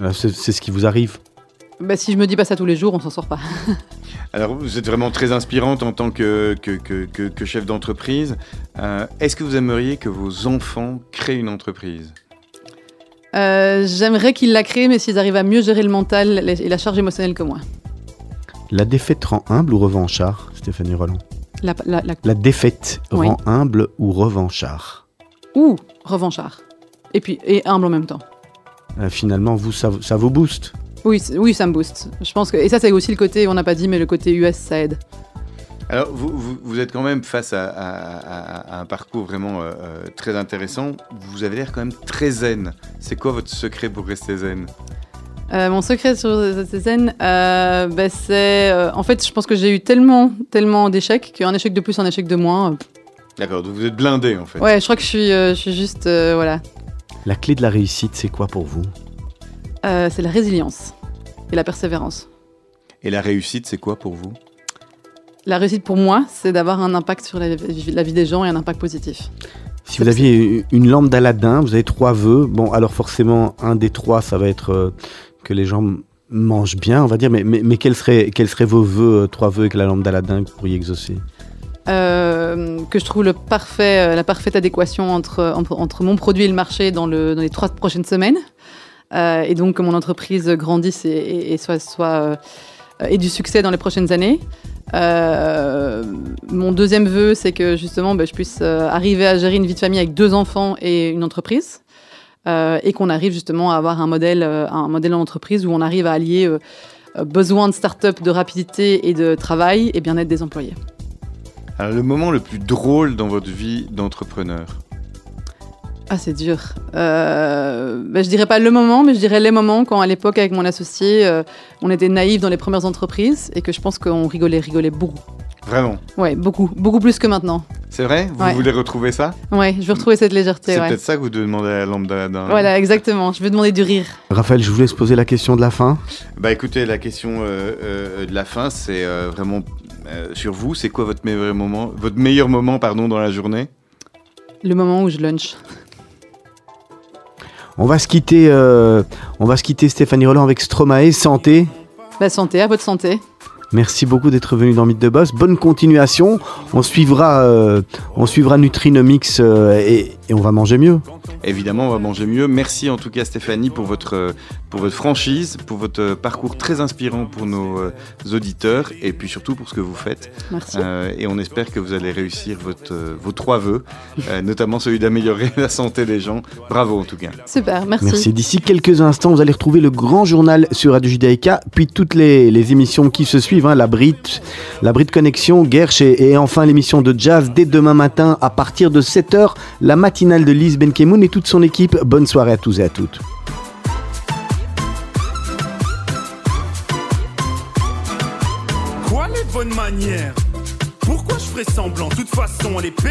Euh, C'est ce qui vous arrive? Bah, si je me dis pas ça tous les jours, on s'en sort pas. Alors, vous êtes vraiment très inspirante en tant que, que, que- que- que chef d'entreprise. Euh, Est-ce que vous aimeriez que vos enfants créent une entreprise? Euh, J'aimerais qu'ils la créent, mais s'ils arrivent à mieux gérer le mental et la charge émotionnelle que moi. La défaite rend humble ou revanchard, Stéphanie Roland La, la, la- La défaite Oui. rend humble ou revanchard Ouh, revanchard. Et puis, et humble en même temps. Euh, Finalement, vous, ça, ça vous booste. Oui, oui, ça me booste. Je pense que, et ça, c'est aussi le côté, on n'a pas dit, mais le côté US, ça aide. Alors, vous, vous, vous êtes quand même face à, à- à- à un parcours vraiment euh, euh, très intéressant. Vous avez l'air quand même très zen. C'est quoi votre secret pour rester zen? Euh, mon secret sur cette scène, euh, bah, c'est. euh, en fait, je pense que j'ai eu tellement, tellement d'échecs qu'un échec de plus, un échec de moins. euh, D'accord, donc vous êtes blindé en fait. Ouais, je crois que je suis, euh, je suis juste. euh, voilà. La clé de la réussite, c'est quoi pour vous? Euh, c'est la résilience et la persévérance. Et la réussite, c'est quoi pour vous? La réussite pour moi, c'est d'avoir un impact sur la, vie- la vie des gens et un impact positif. Si vous aviez une lampe d'Aladin, vous avez trois vœux. Bon, alors forcément, un des trois, ça va être euh, que les gens mangent bien, on va dire. Mais, mais, quels, seraient, vos vœux, euh, trois vœux avec la lampe d'Aladin que vous pourriez exaucer? Euh, que je trouve euh, la parfaite adéquation entre, entre, mon produit et le marché dans, le, dans les trois prochaines semaines. Et donc que mon entreprise grandisse et, et- et soit, soit ait du succès dans les prochaines années. Mon deuxième vœu, c'est que justement, ben, je puisse arriver à gérer une vie de famille avec deux enfants et une entreprise. Euh, et qu'on arrive justement à avoir un modèle, euh, un modèle d'entreprise où on arrive à allier euh, besoin de start-up, de rapidité et de travail et bien-être des employés. Alors, le moment le plus drôle dans votre vie d'entrepreneur? Ah, c'est dur. Euh, ben, je dirais pas le moment, mais je dirais les moments quand, à l'époque, avec mon associé, euh, on était naïfs dans les premières entreprises et que je pense qu'on rigolait, rigolait beaucoup. Vraiment Ouais, beaucoup, beaucoup plus que maintenant. C'est vrai? Vous Ouais. voulez retrouver ça? Ouais, je veux retrouver cette légèreté. C'est Ouais. peut-être ça que vous devez demander à la lampe d'Aladin. Voilà, exactement. Je veux demander du rire. Raphaël, je vous laisse poser la question de la fin. Bah écoutez, la question euh, euh, de la fin, c'est euh, vraiment euh, sur vous. C'est quoi votre meilleur moment, votre meilleur moment pardon, dans la journée? Le moment où je lunch. On va se quitter, euh, on va se quitter Stéphanie Roland avec Stromae, santé. La santé, à votre santé. Merci beaucoup d'être venu dans Mythe de Boss. Bonne continuation. On suivra, euh, on suivra Nutrinomix euh, et, et on va manger mieux. Évidemment, on va manger mieux. Merci en tout cas Stéphanie pour votre, pour votre franchise, pour votre parcours très inspirant pour nos euh, auditeurs et puis surtout pour ce que vous faites. Merci. Euh, et on espère que vous allez réussir votre, euh, vos trois vœux, euh, notamment celui d'améliorer la santé des gens. Bravo en tout cas. Super, merci. Merci. D'ici quelques instants, vous allez retrouver le grand journal sur Radio Judaïka, puis toutes les, les émissions qui se suivent, hein, la Brit, la Brit Connexion, Gersh et, et enfin l'émission de jazz dès demain matin à partir de 7h, la matinale de Lise Benkemoun et toute son équipe. Bonne soirée à tous et à toutes. Quoi les bonnes manières? Pourquoi je ferais semblant? De toute façon, elle est payée